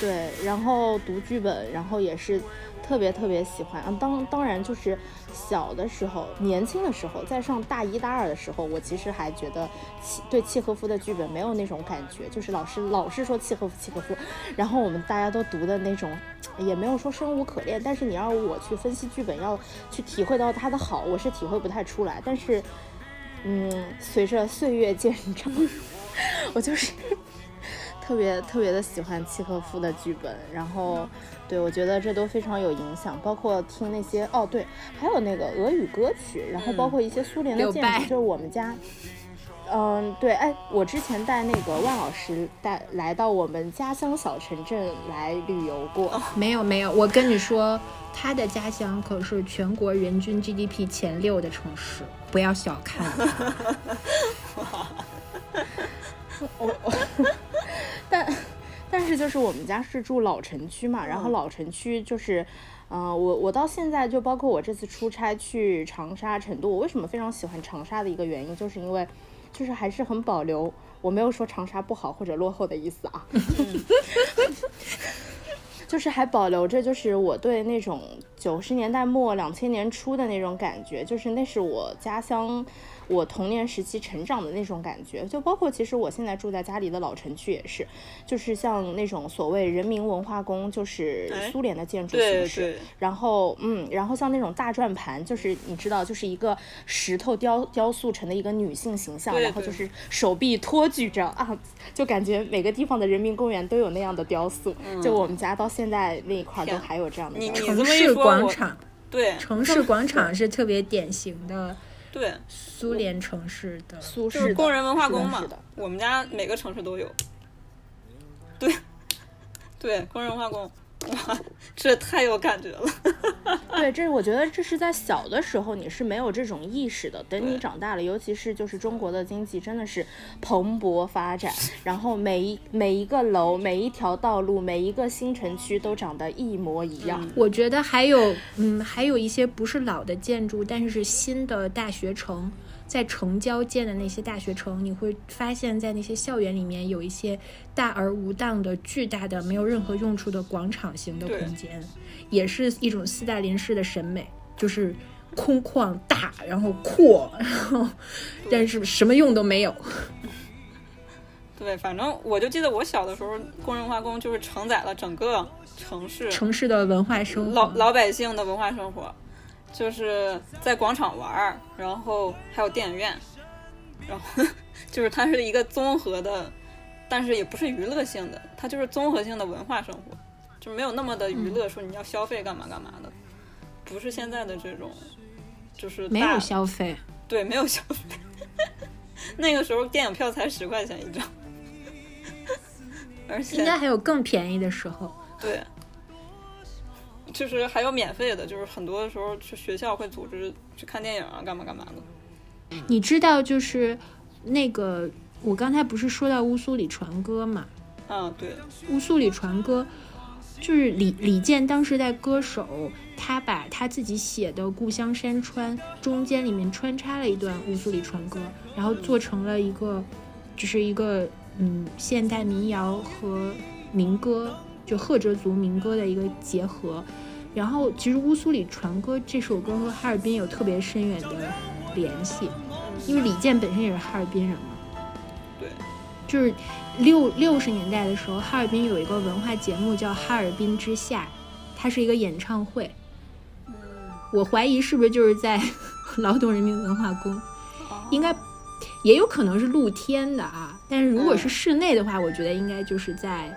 对，然后读剧本，然后也是特别特别喜欢。啊，当当然就是小的时候，年轻的时候，在上大一大二的时候，我其实还觉得契对契诃夫的剧本没有那种感觉，就是老师老是说契诃夫契诃夫，然后我们大家都读的那种，也没有说生无可恋，但是你让我去分析剧本，要去体会到它的好，我是体会不太出来。但是，嗯，随着岁月渐长，我就是。特别特别的喜欢契诃夫的剧本，然后对我觉得这都非常有影响，包括听那些哦对，还有那个俄语歌曲，然后包括一些苏联的建筑，就是我们家。嗯，对，哎，我之前带那个万老师带来到我们家乡小城镇来旅游过，没有没有，我跟你说，他的家乡可是全国人均 GDP 前六的城市，不要小看它。但但是就是我们家是住老城区嘛，然后老城区就是，嗯、我我到现在就包括我这次出差去长沙、成都，我为什么非常喜欢长沙的一个原因，就是因为就是还是很保留，我没有说长沙不好或者落后的意思啊，就是还保留着就是我对那种九十年代末两千年初的那种感觉，就是那是我家乡。我童年时期成长的那种感觉，就包括其实我现在住在家里的老城区也是，就是像那种所谓人民文化宫，就是哎苏联的建筑形式。对对，然后，嗯，然后像那种大转盘，就是你知道，就是一个石头雕雕塑成的一个女性形象，对对然后就是手臂托举着啊，就感觉每个地方的人民公园都有那样的雕塑。就我们家到现在那一块儿都还有这样的你雕塑。你这么一城市广场，对城市广场是特别典型的对，苏联城市的。苏式的就是工人文化宫嘛我们家每个城市都有。对，对，工人文化宫，哇，这太有感觉了。对，这我觉得这是在小的时候你是没有这种意识的，等你长大了，尤其是就是中国的经济真的是蓬勃发展，然后每一每一个楼、每一条道路、每一个新城区都长得一模一样。嗯我觉得还有，嗯，还有一些不是老的建筑，但是是新的大学城，在城郊建的那些大学城，你会发现在那些校园里面有一些大而无当的、巨大的、没有任何用处的广场型的空间，也是一种斯大林式的审美，就是空旷大，然后阔，然后但是什么用都没有。对，反正我就记得我小的时候，工人文化工就是承载了整个城市城市的文化生活老，老百姓的文化生活，就是在广场玩儿，然后还有电影院，然后就是它是一个综合的，但是也不是娱乐性的，它就是综合性的文化生活，就没有那么的娱乐，说你要消费干嘛干嘛的，不是现在的这种，就是没有消费。对没有消费，那个时候电影票才十块钱一张，而且应该还有更便宜的时候。对，就是还有免费的，就是很多的时候去学校会组织去看电影啊，干嘛干嘛的。你知道，就是那个我刚才不是说到乌苏里船歌嘛？啊，对，乌苏里船歌就是李李健当时在歌手，他把他自己写的《故乡山川》中间里面穿插了一段乌苏里船歌，然后做成了一个，就是一个嗯现代民谣和民歌，就赫哲族民歌的一个结合。然后其实乌苏里船歌这首歌和哈尔滨有特别深远的联系，因为李健本身也是哈尔滨人嘛。对，就是六六十年代的时候，哈尔滨有一个文化节目叫《哈尔滨之夏》，它是一个演唱会。我怀疑是不是就是在 劳动人民文化宫，应该也有可能是露天的啊。但是如果是室内的话，我觉得应该就是在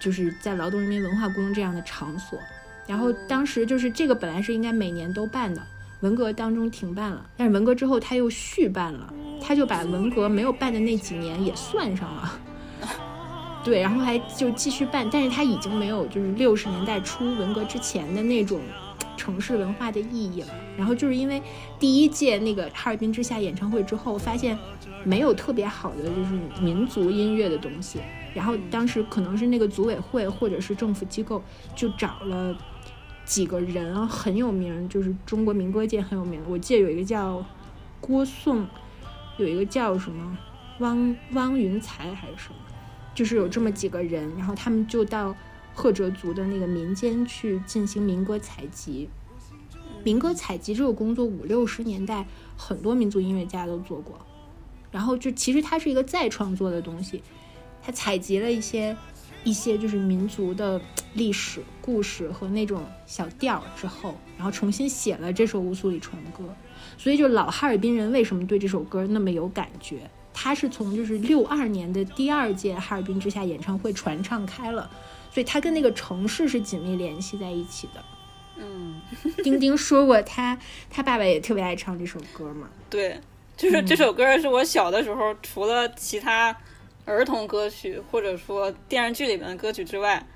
就是在劳动人民文化宫这样的场所。然后当时就是这个本来是应该每年都办的，文革当中停办了，但是文革之后他又续办了，他就把文革没有办的那几年也算上了。对，然后还就继续办，但是他已经没有就是六十年代初文革之前的那种城市文化的意义了。然后就是因为第一届那个哈尔滨之夏演唱会之后，发现没有特别好的就是民族音乐的东西，然后当时可能是那个组委会或者是政府机构就找了几个人很有名，就是中国民歌界很有名。我记得有一个叫郭颂，有一个叫什么汪汪云才还是什么。就是有这么几个人，然后他们就到赫哲族的那个民间去进行民歌采集。民歌采集这个工作，五六十年代很多民族音乐家都做过。然后就其实它是一个再创作的东西，它采集了一些一些就是民族的历史故事和那种小调之后，然后重新写了这首《乌苏里船歌》。所以就老哈尔滨人为什么对这首歌那么有感觉？他是从就是六二年的第二届哈尔滨之夏演唱会传唱开了，所以他跟那个城市是紧密联系在一起的。嗯，丁丁说过他他爸爸也特别爱唱这首歌嘛。对，就是这首歌是我小的时候，除了其他儿童歌曲或者说电视剧里面的歌曲之外，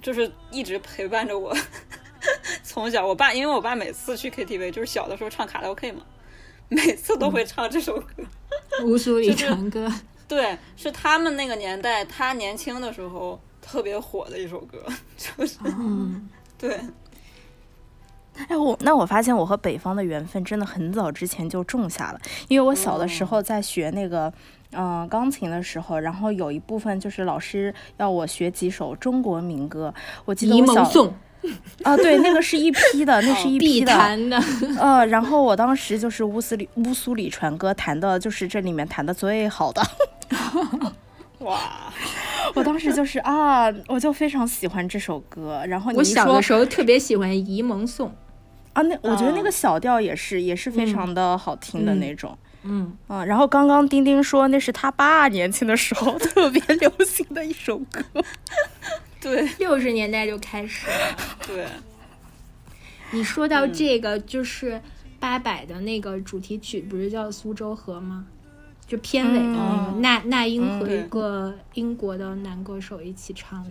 就是一直陪伴着我。从小，我爸因为我爸每次去 KTV，就是小的时候唱卡拉 OK 嘛，每次都会唱这首歌。乌苏里长歌，对，是他们那个年代，他年轻的时候特别火的一首歌，就是嗯，对，哎，我那我发现我和北方的缘分真的很早之前就种下了，因为我小的时候在学那个。嗯，钢琴的时候，然后有一部分就是老师要我学几首中国民歌，我记得沂我小蒙颂啊，对，那个是一批的，那是一批必的，弹的，呃，然后我当时就是乌斯里乌苏里船歌弹的，就是这里面弹的最好的。哇，我当时就是啊，我就非常喜欢这首歌。然后你我小的时候特别喜欢沂蒙颂。啊，那我觉得那啊个小调也是也是非常的好听的嗯那种。嗯，嗯，然后刚刚丁丁说那是他爸年轻的时候特别流行的一首歌。对 六十年代就开始了。对，你说到这个，就是八百的那个主题曲，不是叫《苏州河》吗？就片尾的那个，嗯那那英和嗯一个英国的男歌手一起唱的。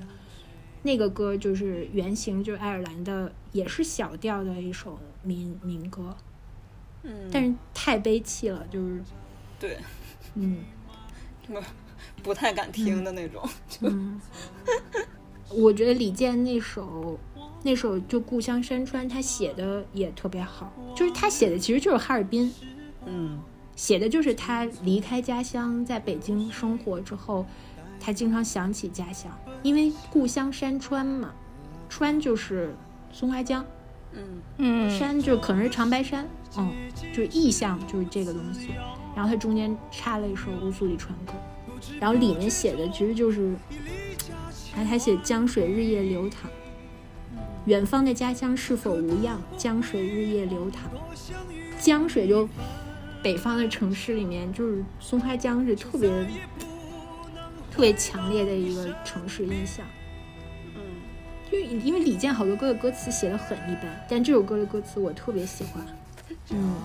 那个歌就是原型就是爱尔兰的，也是小调的一首民民歌，嗯，但是太悲戚了，就是对，嗯。不太敢听的那种。嗯，我觉得李健那首那首就《故乡山川》，他写的也特别好，就是他写的其实就是哈尔滨，嗯。写的就是他离开家乡，在北京生活之后，他经常想起家乡，因为故乡山川嘛，川就是松花江，嗯。嗯，山就可能是长白山，嗯，就是意象就是这个东西。然后它中间插了一首《乌苏里船歌》，然后里面写的其实就是，然后他写江水日夜流淌，远方的家乡是否无恙？江水日夜流淌，江水就北方的城市里面，就是松花江是特别特别强烈的一个城市印象。嗯就因为李健好多歌的歌词写的很一般，但这首歌的歌词我特别喜欢。嗯，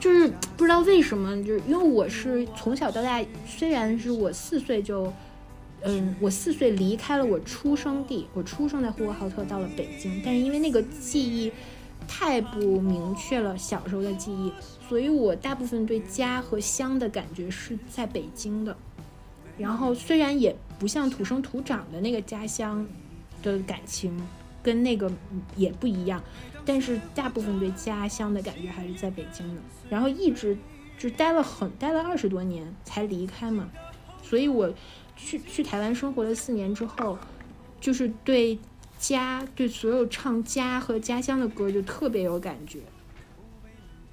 就是不知道为什么，就是因为我是从小到大，虽然是我四岁就，嗯，我四岁离开了我出生地，我出生在呼和浩特，到了北京，但是因为那个记忆太不明确了，小时候的记忆，所以我大部分对家和乡的感觉是在北京的。然后虽然也不像土生土长的那个家乡的感情，跟那个也不一样，但是大部分对家乡的感觉还是在北京的。然后一直就待了很待了二十多年才离开嘛，所以我去去台湾生活了四年之后，就是对家对所有唱家和家乡的歌就特别有感觉。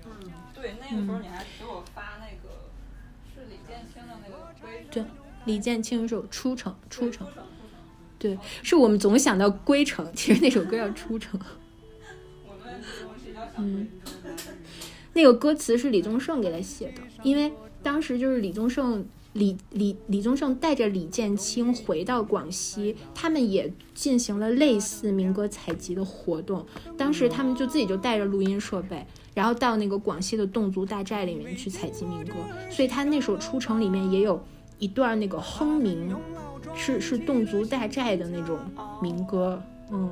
嗯，对，那个时候你还给我发那个是李建清的那个归对，李建清一首《出城》，出城，城。对，是我们总想到归程，其实那首歌叫《出城》。嗯那个歌词是李宗盛给他写的，因为当时就是李宗盛。李李李宗盛带着李建清回到广西，他们也进行了类似民歌采集的活动。当时他们就自己就带着录音设备，然后到那个广西的侗族大寨里面去采集民歌。所以他那首《出城》里面也有一段那个哼鸣，是是侗族大寨的那种民歌，嗯。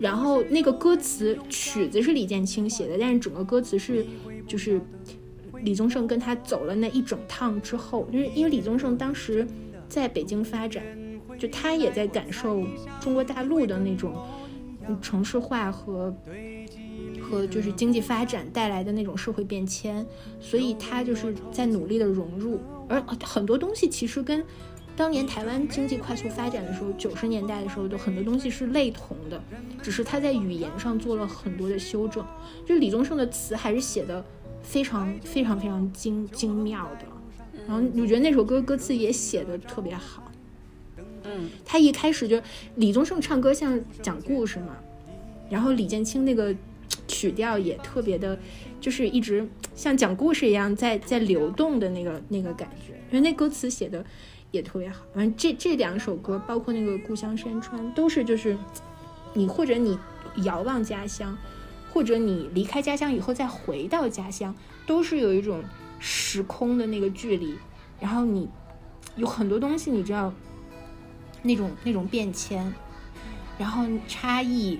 然后那个歌词曲子是李建清写的，但是整个歌词是就是李宗盛跟他走了那一整趟之后，因为因为李宗盛当时在北京发展，就他也在感受中国大陆的那种城市化和和就是经济发展带来的那种社会变迁，所以他就是在努力的融入，而很多东西其实跟。当年台湾经济快速发展的时候，九十年代的时候，的很多东西是类同的，只是他在语言上做了很多的修正。就是李宗盛的词还是写的非常非常非常精精妙的，然后我觉得那首歌歌词也写的特别好。嗯他一开始就李宗盛唱歌像讲故事嘛，然后李建清那个曲调也特别的，就是一直像讲故事一样在在流动的那个那个感觉，因为那歌词写的也特别好。反正这这两首歌，包括那个《故乡山川》，都是就是你或者你遥望家乡，或者你离开家乡以后再回到家乡，都是有一种时空的那个距离，然后你有很多东西你知道。那种那种变迁，然后差异，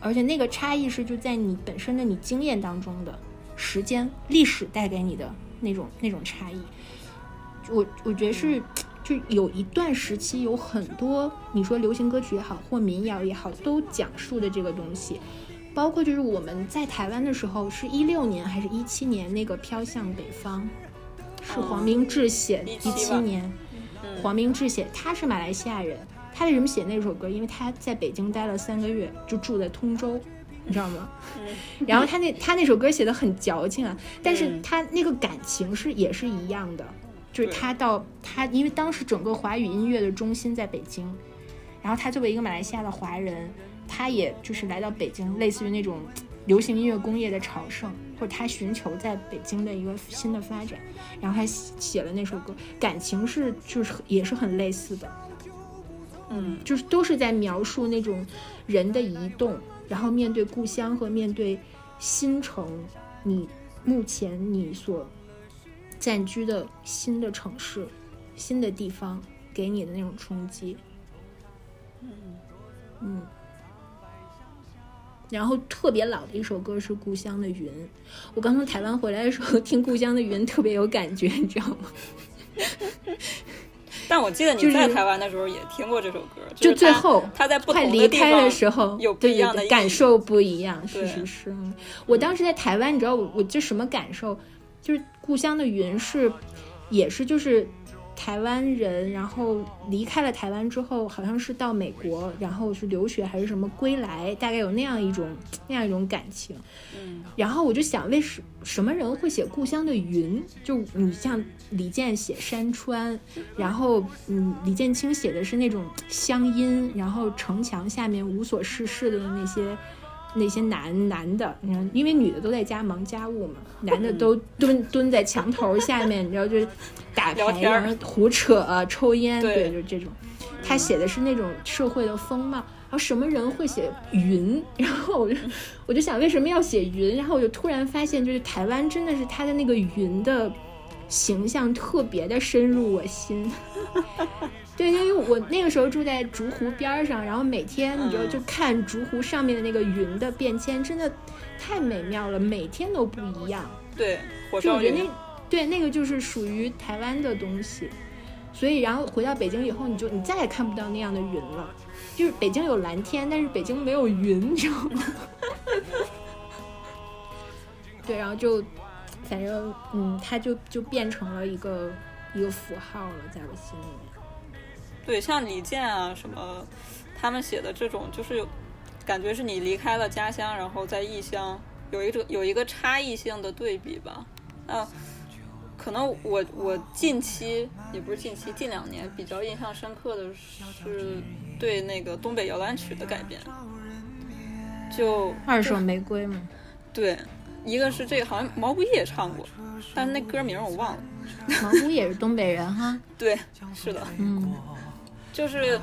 而且那个差异是就在你本身的你经验当中的时间、历史带给你的那种那种差异。我我觉得是，就有一段时期有很多你说流行歌曲也好，或民谣也好，都讲述的这个东西。包括就是我们在台湾的时候，是一六年还是一七年那个《飘向北方》，是黄明志写，一17吧七年。黄明志写，他是马来西亚人，他为什么写那首歌？因为他在北京待了三个月，就住在通州，你知道吗？然后他那他那首歌写的很矫情啊，但是嗯他那个感情是也是一样的，就是他到他，因为当时整个华语音乐的中心在北京，然后他作为一个马来西亚的华人，他也就是来到北京，类似于那种流行音乐工业的朝圣，或者他寻求在北京的一个新的发展，然后他写写了那首歌，感情是就是也是很类似的，嗯。就是都是在描述那种人的移动，然后面对故乡和面对新城，你目前你所暂居的新的城市、新的地方给你的那种冲击。嗯。然后特别老的一首歌是《故乡的云》，我刚从台湾回来的时候听《故乡的云》特别有感觉，你知道吗？但我记得你在台湾的时候也听过这首歌，就是最后他在不快离开的时候，有不一样的感受不一样，是对是我当时在台湾，你知道我我这什么感受？就是故乡的云是，也是就是台湾人，然后离开了台湾之后，好像是到美国，然后是留学还是什么归来，大概有那样一种那样一种感情。嗯然后我就想，为什什么人会写故乡的云？就你像李健写山川，然后嗯，李建清写的是那种乡音，然后城墙下面无所事事的那些那些男男的，你看，因为女的都在家忙家务嘛，男的都蹲蹲在墙头下面，你知道，就是打牌，胡扯、抽烟，对对，就这种。他写的是那种社会的风貌。然后什么人会写云？然后我就我就想为什么要写云？然后我就突然发现，就是台湾真的是他的那个云的形象特别的深入我心。对，因为我那个时候住在竹湖边儿上，然后每天你知道嗯就看竹湖上面的那个云的变迁，真的太美妙了，每天都不一样。对，火烧云就我觉得那对那个就是属于台湾的东西，所以然后回到北京以后，你就你再也看不到那样的云了。就是北京有蓝天，但是北京没有云，你知道吗？对，然后就反正嗯，它就就变成了一个一个符号了，在我心里面。对，像李健啊什么，他们写的这种，就是有感觉是你离开了家乡，然后在异乡有一种有一个差异性的对比吧。那，可能我我近期也不是近期，近两年比较印象深刻的是对那个东北摇篮曲的改编，就二手玫瑰嘛，对，一个是这个好像毛不易也唱过，但是那歌名我忘了。毛不易也是东北人哈。对，是的，嗯就是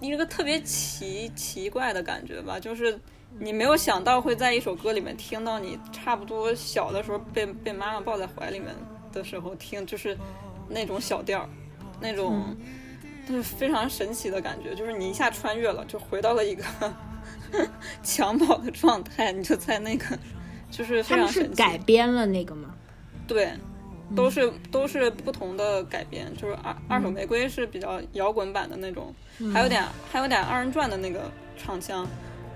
一个特别奇奇怪的感觉吧，就是你没有想到会在一首歌里面听到你差不多小的时候被被妈妈抱在怀里面的时候听，就是那种小调，那种就是非常神奇的感觉，就是你一下穿越了，就回到了一个 襁褓的状态，你就在那个就是非他们是常神。改编了那个吗？对，都是都是不同的改编，就是二二手玫瑰是比较摇滚版的那种，还有点还有点二人转的那个唱腔，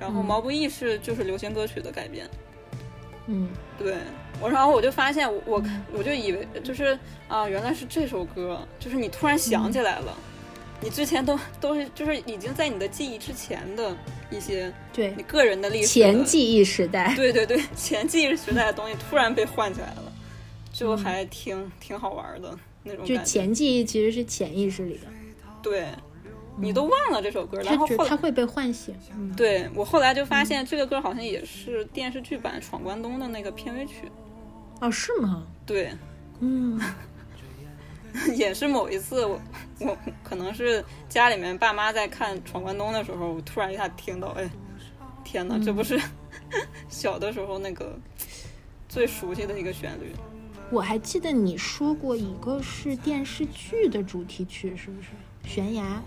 然后毛不易是就是流行歌曲的改编。嗯。对我，然后我就发现我我我就以为就是啊，原来是这首歌，就是你突然想起来了，你之前都都是就是已经在你的记忆之前的一些对。你，个人的历史的前记忆时代。对对对，前记忆时代的东西突然被唤起来了，就还挺、挺好玩的那种就感觉。前记忆其实是潜意识里的，对，你都忘了这首歌，然后后来只它会被唤醒。嗯，对我后来就发现这个歌好像也是电视剧版《闯关东》的那个片尾曲。哦，是吗？对，嗯，也是某一次我我可能是家里面爸妈在看《闯关东》的时候，我突然一下听到，哎，天哪，这不是 小的时候那个最熟悉的一个旋律。我还记得你说过一个是电视剧的主题曲，是不是？悬崖。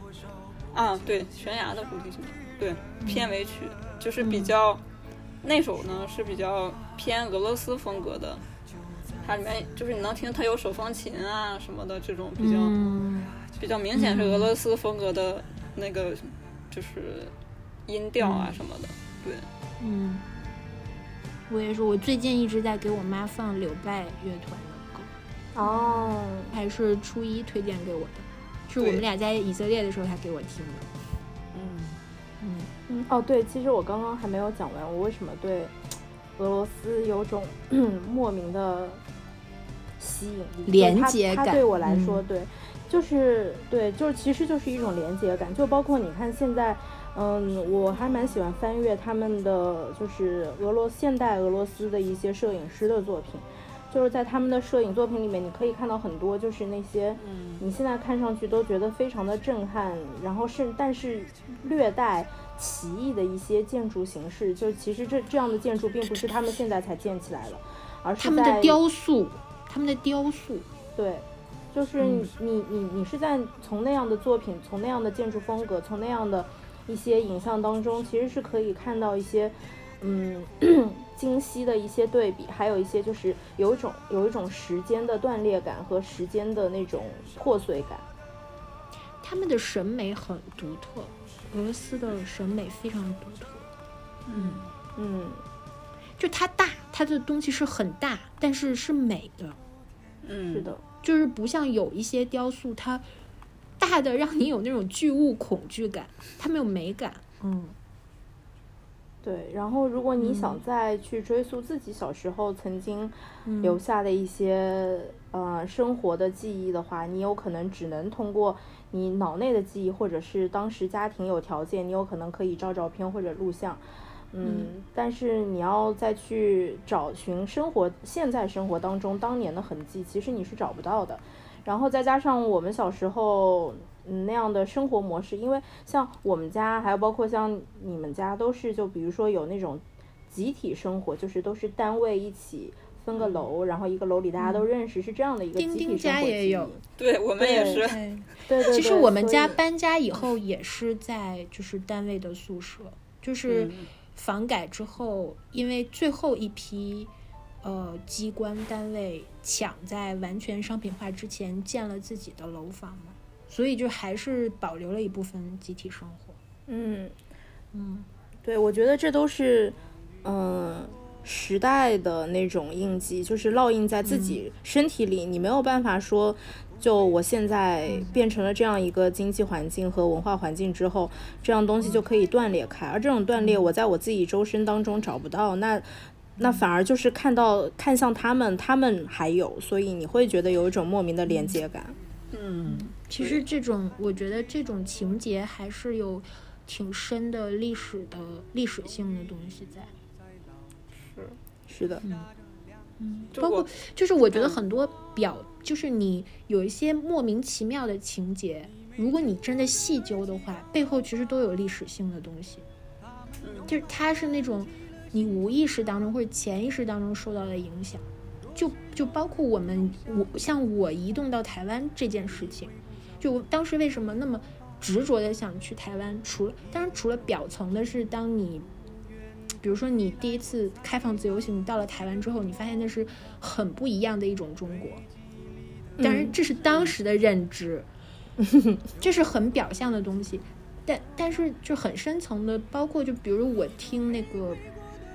啊，对，悬崖的主题曲，对，片尾曲就是比较、那首呢是比较偏俄罗斯风格的，它里面就是你能听它有手风琴啊什么的这种比较、嗯。比较明显是俄罗斯风格的那个就是音调啊什么的，对，嗯，我也是，我最近一直在给我妈放柳拜乐团的歌，哦，还是初一推荐给我的，是我们俩在以色列的时候他给我听的。嗯，嗯嗯，哦，对，其实我刚刚还没有讲完，我为什么对俄罗斯有种 莫名的吸引力，连接感它对我来说，嗯对，就是对，就是其实就是一种连接感，就包括你看现在。嗯，我还蛮喜欢翻阅他们的，就是俄罗现代俄罗斯的一些摄影师的作品，就是在他们的摄影作品里面，你可以看到很多就是那些，嗯你现在看上去都觉得非常的震撼，然后是但是略带奇异的一些建筑形式，就其实这这样的建筑并不是他们现在才建起来了，而是他们的在雕塑，他们的雕塑，对，就是你、你你你是在从那样的作品，从那样的建筑风格，从那样的一些影像当中，其实是可以看到一些，嗯，精细的一些对比，还有一些就是有一种有一种时间的断裂感和时间的那种破碎感。他们的审美很独特，俄罗斯的审美非常独特。嗯嗯，就它大，它的东西是很大，但是是美的。嗯，是的，就是不像有一些雕塑，它大的让你有那种巨物恐惧感，它没有美感。嗯，对。然后，如果你想再去追溯自己小时候曾经留下的一些呃生活的记忆的话，你有可能只能通过你脑内的记忆，或者是当时家庭有条件，你有可能可以照照片或者录像。嗯，但是你要再去找寻生活现在生活当中当年的痕迹，其实你是找不到的。然后再加上我们小时候嗯那样的生活模式，因为像我们家，还有包括像你们家，都是就比如说有那种集体生活，就是都是单位一起分个楼，然后一个楼里大家都认识，是这样的一个集体生活家也有记忆。对我们也是，对。对其实我们家搬家以后也是在就是单位的宿舍，就是嗯房改之后，因为最后一批呃机关单位抢在完全商品化之前建了自己的楼房嘛，所以就还是保留了一部分集体生活。嗯。嗯，对，我觉得这都是，嗯、时代的那种印记，就是烙印在自己身体里。你没有办法说，就我现在变成了这样一个经济环境和文化环境之后，这样东西就可以断裂开。而这种断裂，我在我自己周身当中找不到，那那反而就是看到看向他们，他们还有，所以你会觉得有一种莫名的连接感。嗯，其实这种我觉得这种情节还是有挺深的历史的历史性的东西在。是是的，嗯嗯包括就是我觉得很多表，就是你有一些莫名其妙的情节，如果你真的细究的话，背后其实都有历史性的东西。就是它是那种你无意识当中或者潜意识当中受到的影响，就就包括我们我像我移动到台湾这件事情，就我当时为什么那么执着的想去台湾，除了当然除了表层的是，当你比如说你第一次开放自由行，你到了台湾之后，你发现那是很不一样的一种中国。当然，这是当时的认知，这是很表象的东西。但但是就很深层的，包括就比如我听那个，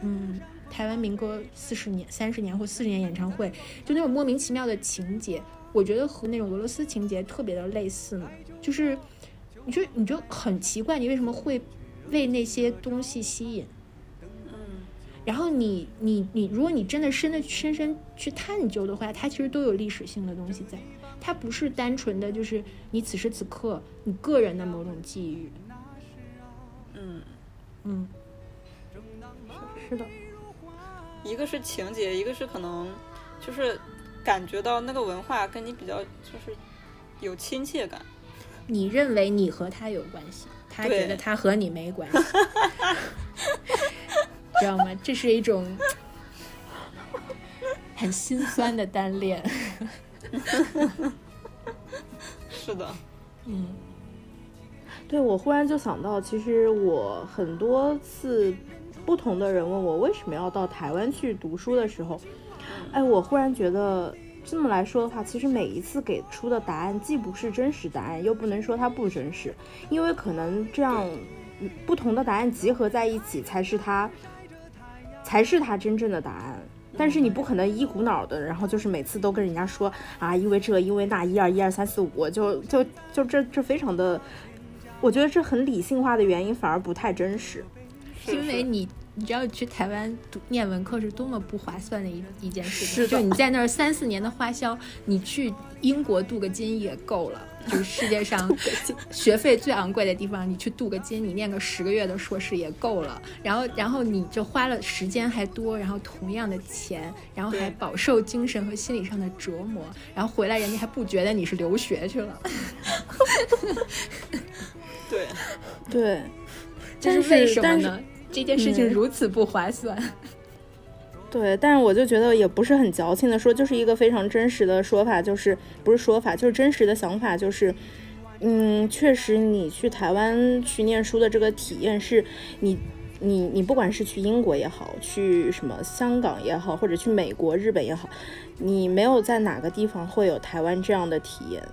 嗯，台湾民歌四十年、三十年或四十年演唱会，就那种莫名其妙的情节，我觉得和那种俄罗斯情节特别的类似嘛。就是你就你就很奇怪，你为什么会为那些东西吸引？然后你你你，如果你真的深的深深去探究的话，它其实都有历史性的东西在，它不是单纯的就是你此时此刻你个人的某种际遇。嗯，嗯，是的，一个是情节，一个是可能就是感觉到那个文化跟你比较就是有亲切感。你认为你和他有关系，他觉得他和你没关系，知道吗？这是一种很心酸的单恋。是的，嗯对，我忽然就想到，其实我很多次不同的人问我为什么要到台湾去读书的时候，哎，我忽然觉得这么来说的话，其实每一次给出的答案既不是真实答案，又不能说它不真实，因为可能这样不同的答案集合在一起才是它，才是它真正的答案。但是你不可能一股脑的，然后就是每次都跟人家说啊，因为这，因为那，一二一二三四五，就就就这这非常的，我觉得这很理性化的原因反而不太真实。是因为你你知道去台湾读念文科是多么不划算的一一件事情，是就你在那儿三四年的花销，你去英国镀个金也够了。就是世界上学费最昂贵的地方，你去镀个金，你念个十个月的硕士也够了。然后，然后你就花了时间还多，然后同样的钱，然后还饱受精神和心理上的折磨，然后回来人家还不觉得你是留学去了，对，对，这是为什么呢？这件事情嗯如此不划算。对，但是我就觉得也不是很矫情的说，就是一个非常真实的说法，就是不是说法，就是真实的想法，就是，嗯，确实，你去台湾去念书的这个体验是你。你你不管是去英国也好，去什么香港也好，或者去美国、日本也好，你没有在哪个地方会有台湾这样的体验。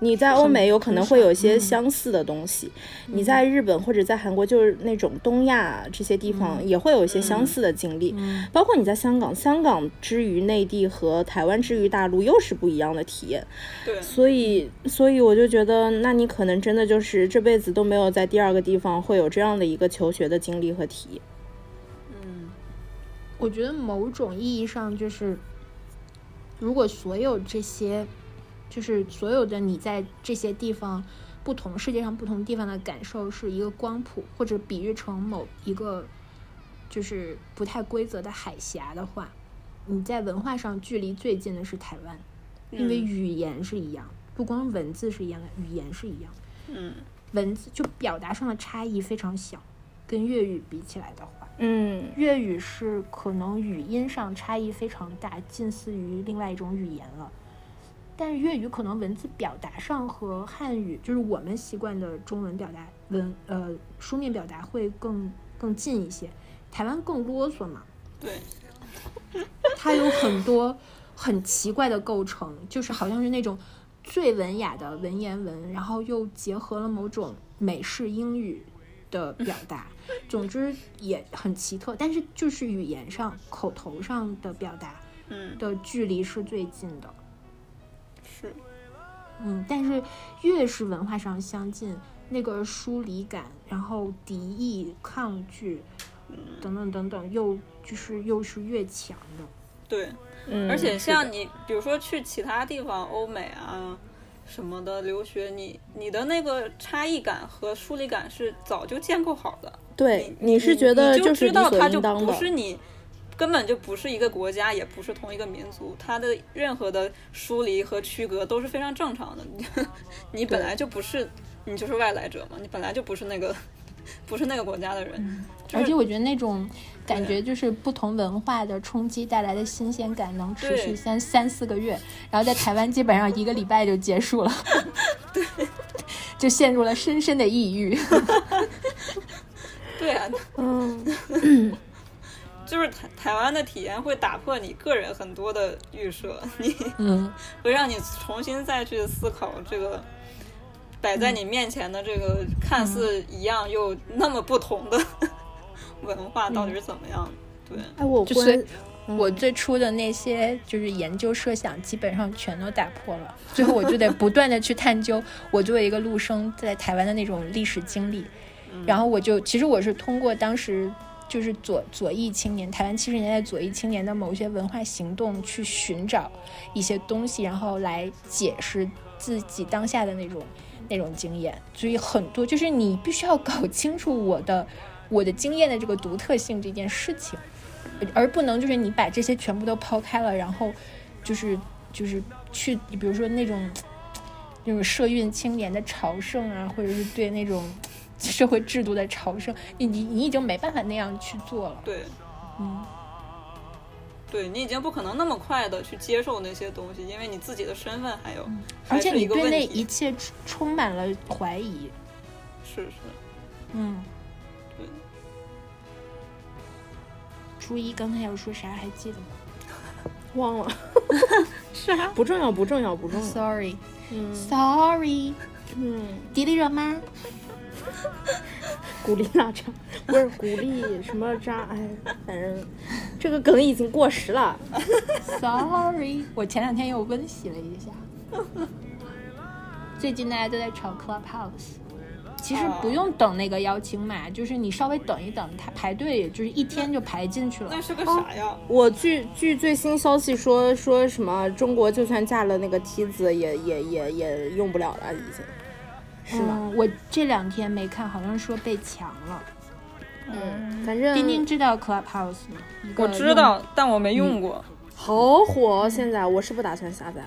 你在欧美有可能会有一些相似的东西，你在日本或者在韩国就是那种东亚这些地方也会有一些相似的经历，包括你在香港，香港之于内地和台湾之于大陆又是不一样的体验。对，所以所以我就觉得，那你可能真的就是这辈子都没有在第二个地方会有这样的一个求学的经历和体验。嗯，我觉得某种意义上就是，如果所有这些。就是所有的你在这些地方不同世界上不同地方的感受是一个光谱，或者比喻成某一个就是不太规则的海峡的话，你在文化上距离最近的是台湾，因为语言是一样，不光文字是一样的，语言是一样。嗯，文字就表达上的差异非常小，跟粤语比起来的话，嗯，粤语是可能语音上差异非常大，近似于另外一种语言了。但是粤语可能文字表达上和汉语，就是我们习惯的中文表达文呃书面表达会更更近一些。台湾更啰嗦嘛？对，它有很多很奇怪的构成，就是好像是那种最文雅的文言文，然后又结合了某种美式英语的表达。总之也很奇特，但是就是语言上口头上的表达，嗯的距离是最近的。是，嗯，但是越是文化上相近，那个疏离感，然后敌意、抗拒，等等等等，又就是又是越强的。对，嗯，而且像你，比如说去其他地方，欧美啊什么的留学，你你的那个差异感和疏离感是早就建构好的。对，你是觉得就知道它就不不是你。根本就不是一个国家，也不是同一个民族，它的任何的疏离和区隔都是非常正常的。你 你本来就不是，你就是外来者嘛，你本来就不是那个，不是那个国家的人。而且我觉得那种感觉就是不同文化的冲击带来的新鲜感能持续三三四个月，然后在台湾基本上一个礼拜就结束了，对，就陷入了深深的抑郁。对啊，嗯。就是台台湾的体验会打破你个人很多的预设，你嗯，会让你重新再去思考这个摆在你面前的这个看似一样又那么不同的 文化到底是怎么样？对，哎，我就是我最初的那些就是研究设想基本上全都打破了，最后我就得不断的去探究。我作为一个陆生在台湾的那种历史经历，然后我就其实我是通过当时。就是左左翼青年，台湾七十年代左翼青年的某些文化行动，去寻找一些东西，然后来解释自己当下的那种那种经验。所以很多就是你必须要搞清楚我的我的经验的这个独特性这件事情，而不能就是你把这些全部都抛开了，然后就是就是去，比如说那种 那种社运青年的朝圣啊，或者是对那种。社会制度的朝圣，你你你已经没办法那样去做了。对，嗯，对你已经不可能那么快的去接受那些东西，因为你自己的身份还有，而且你对那一切充满了怀疑。是是，嗯，对。初一刚才要说啥还记得吗？忘了。是啊，不重要，不重要，不重要。Sorry，嗯，Sorry，嗯，迪丽热巴。鼓励娜扎？不是鼓励什么渣？哎，反正这个梗已经过时了。Sorry，我前两天又温习了一下。最近大家都在炒 Clubhouse，其实不用等那个邀请码，就是你稍微等一等，他排队就是一天就排进去了。那是个啥呀？我据据最新消息说，说什么中国就算架了那个梯子，也也也也用不了了，已经。是吗？我这两天没看，好像说被抢了。嗯，反正丁丁知道 Clubhouse 吗？我知道，但我没用过。好火！现在我是不打算下载。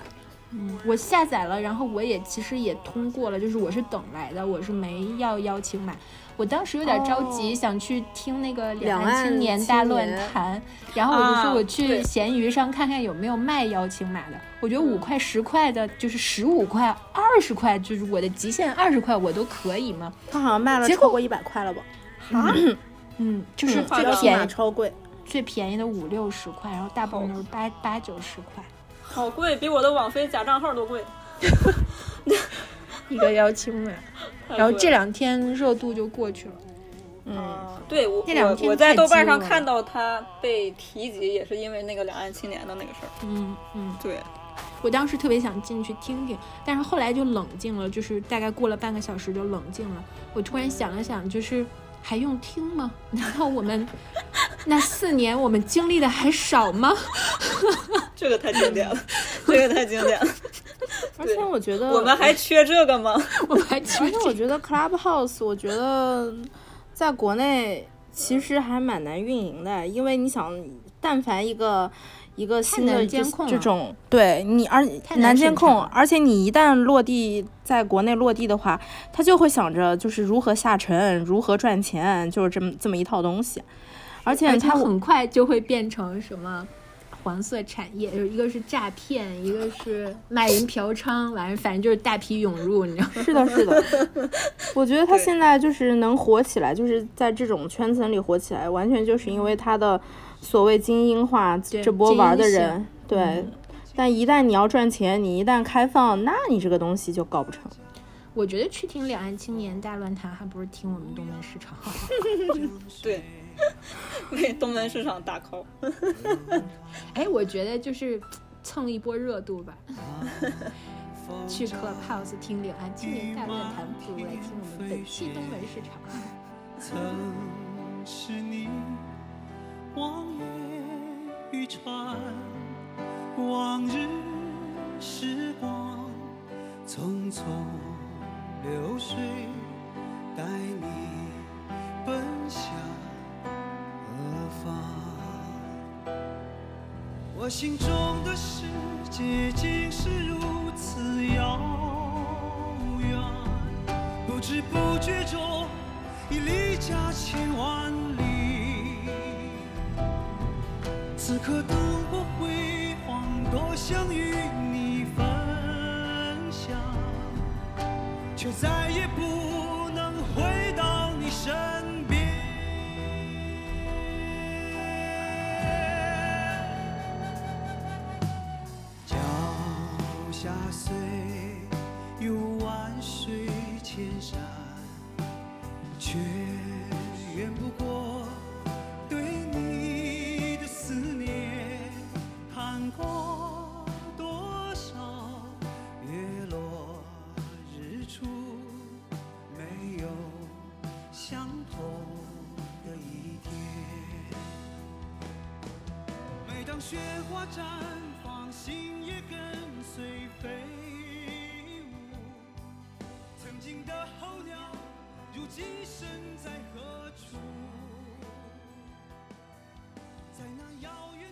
嗯，我下载了，然后我也其实也通过了，就是我是等来的，我是没要邀请码。我当时有点着急，哦想去听那个两岸岸青年大论年坛，然后我就说啊我去对闲鱼上看看有没有卖邀请码的。我觉得五块、十块的，就是十五块、二十块，就是我的极限二十块，我都可以吗？他好像卖了结果超过一百块了吧？啊嗯，就是嗯最便宜码超贵。最便宜的五六十块，然后大部分都是八八九十块。好贵，比我的网飞假账号都贵。一个邀请码，然后这两天热度就过去了。嗯，啊，对我那两天我我在豆瓣上看到他被提及，也是因为那个两岸青年的那个事儿。嗯嗯，对，我当时特别想进去听听，但是后来就冷静了，就是大概过了半个小时就冷静了。我突然想了想，就是还用听吗？难道我们 那四年我们经历的还少吗？这个太经典了，这个太经典了。而且我觉得我们还缺这个吗？我们还去而且我觉得 Clubhouse，我觉得在国内其实还蛮难运营的，因为你想，但凡一个一个新的监控了。这种，对你而太难难监控而且你一旦落地在国内落地的话，他就会想着就是如何下沉，如何赚钱，就是这么这么一套东西，而且他很快就会变成什么黄色产业，就一个是诈骗，一个是卖淫嫖娼，完了反正就是大批涌入，你知道吗？是的，是的，我觉得他现在就是能火起来，就是在这种圈层里火起来，完全就是因为他的所谓精英化这波玩的人，对。嗯但一旦你要赚钱，你一旦开放，那你这个东西就搞不成。我觉得去听两岸青年大论坛，还不如听我们东门市场好。对，为东门市场打 call。哎，我觉得就是蹭一波热度吧。去 Clubhouse 听两岸青年大论坛，不如来听我们本期东门市场。曾是你望眼欲穿，往日时光匆匆流水，带你奔向何方？我心中的世界竟是如此遥远。不知不觉中已离家千万里。此刻灯火辉煌，多想与你分享，却再也不能回到你身边。脚下虽有万水千山，却过多少月落日出没有相同的一天每当雪花绽放心也跟随飞舞。曾经的候鸟如今身在何处？在那遥远